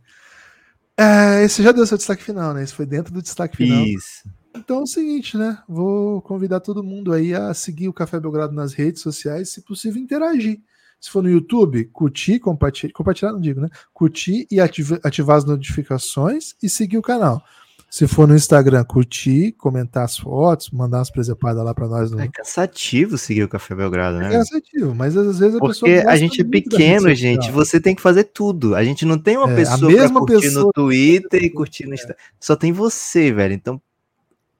É, esse já deu seu destaque final, né? Esse foi dentro do destaque final. Isso. Então é o seguinte, né? Vou convidar todo mundo aí a seguir o Café Belgrado nas redes sociais, se possível, interagir. Se for no YouTube, curtir, compartilhar, compartilhar não digo, né? Curtir e ativar, ativar as notificações e seguir o canal. Se for no Instagram, curtir, comentar as fotos, mandar umas presepadas lá para nós. No... É cansativo seguir o Café Belgrado, né? É cansativo, mas às vezes a Porque pessoa. Porque a gente é pequeno, gente. Você tem que fazer tudo. A gente não tem uma é, pessoa pra curtir pessoa... no Twitter e curtir no Instagram. Só tem você, velho. Então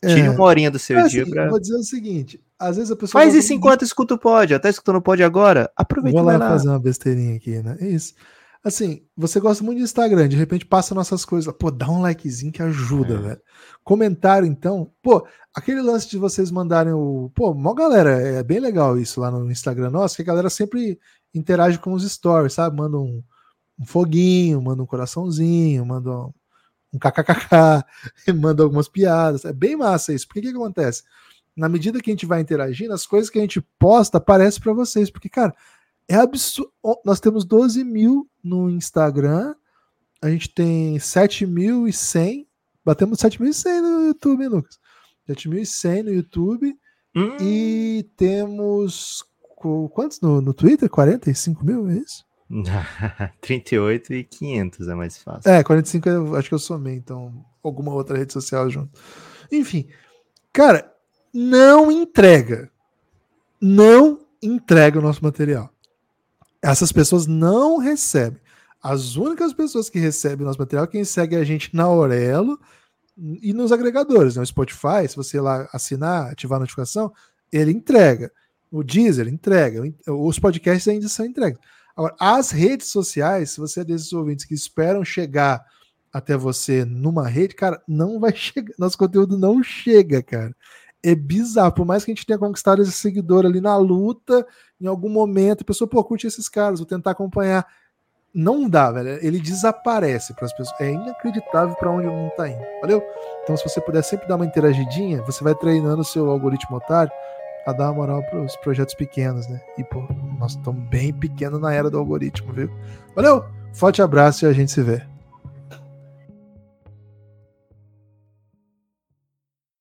Tire é. uma horinha do seu é dia assim, pra... Vou dizer o seguinte: às vezes a pessoa. Faz isso enquanto escuta o pod. Até escutando o pod agora. Aproveita Vou lá, lá fazer uma besteirinha aqui, né? É isso. Assim, você gosta muito de Instagram, de repente passa nossas coisas. Pô, dá um likezinho que ajuda, é. velho. Comentário, então. Pô, aquele lance de vocês mandarem o. Pô, mó galera, é bem legal isso lá no Instagram nosso, que a galera sempre interage com os stories, sabe? Manda um, um foguinho, manda um coraçãozinho, manda um, um kkkk, manda algumas piadas. É bem massa isso. Porque o que, que acontece? Na medida que a gente vai interagindo, as coisas que a gente posta aparecem para vocês. Porque, cara, é absurdo. Nós temos 12 mil no Instagram, a gente tem 7.100. Batemos 7.100 no YouTube, hein, Lucas? 7.100 no YouTube. Hum. E temos. Quantos no, no Twitter? 45 mil, é isso? 38 e 500 é mais fácil. É, 45 eu acho que eu somei, então alguma outra rede social junto. Enfim, cara, não entrega. Não entrega o nosso material. Essas pessoas não recebem. As únicas pessoas que recebem o nosso material quem segue a gente na Aurelo e nos agregadores. Né? Spotify, se você lá assinar, ativar a notificação, ele entrega. O Deezer entrega. Os podcasts ainda são entregues. Agora, as redes sociais, se você é desses ouvintes que esperam chegar até você numa rede, cara, não vai chegar. Nosso conteúdo não chega, cara. É bizarro. Por mais que a gente tenha conquistado esse seguidor ali na luta, em algum momento, a pessoa, pô, curte esses caras, vou tentar acompanhar. Não dá, velho. Ele desaparece para as pessoas. É inacreditável para onde o mundo tá indo. Valeu? Então, se você puder sempre dar uma interagidinha, você vai treinando o seu algoritmo otário a dar uma moral para os projetos pequenos, né? E, pô, nós estamos bem pequenos na era do algoritmo, viu? Valeu, forte abraço e a gente se vê.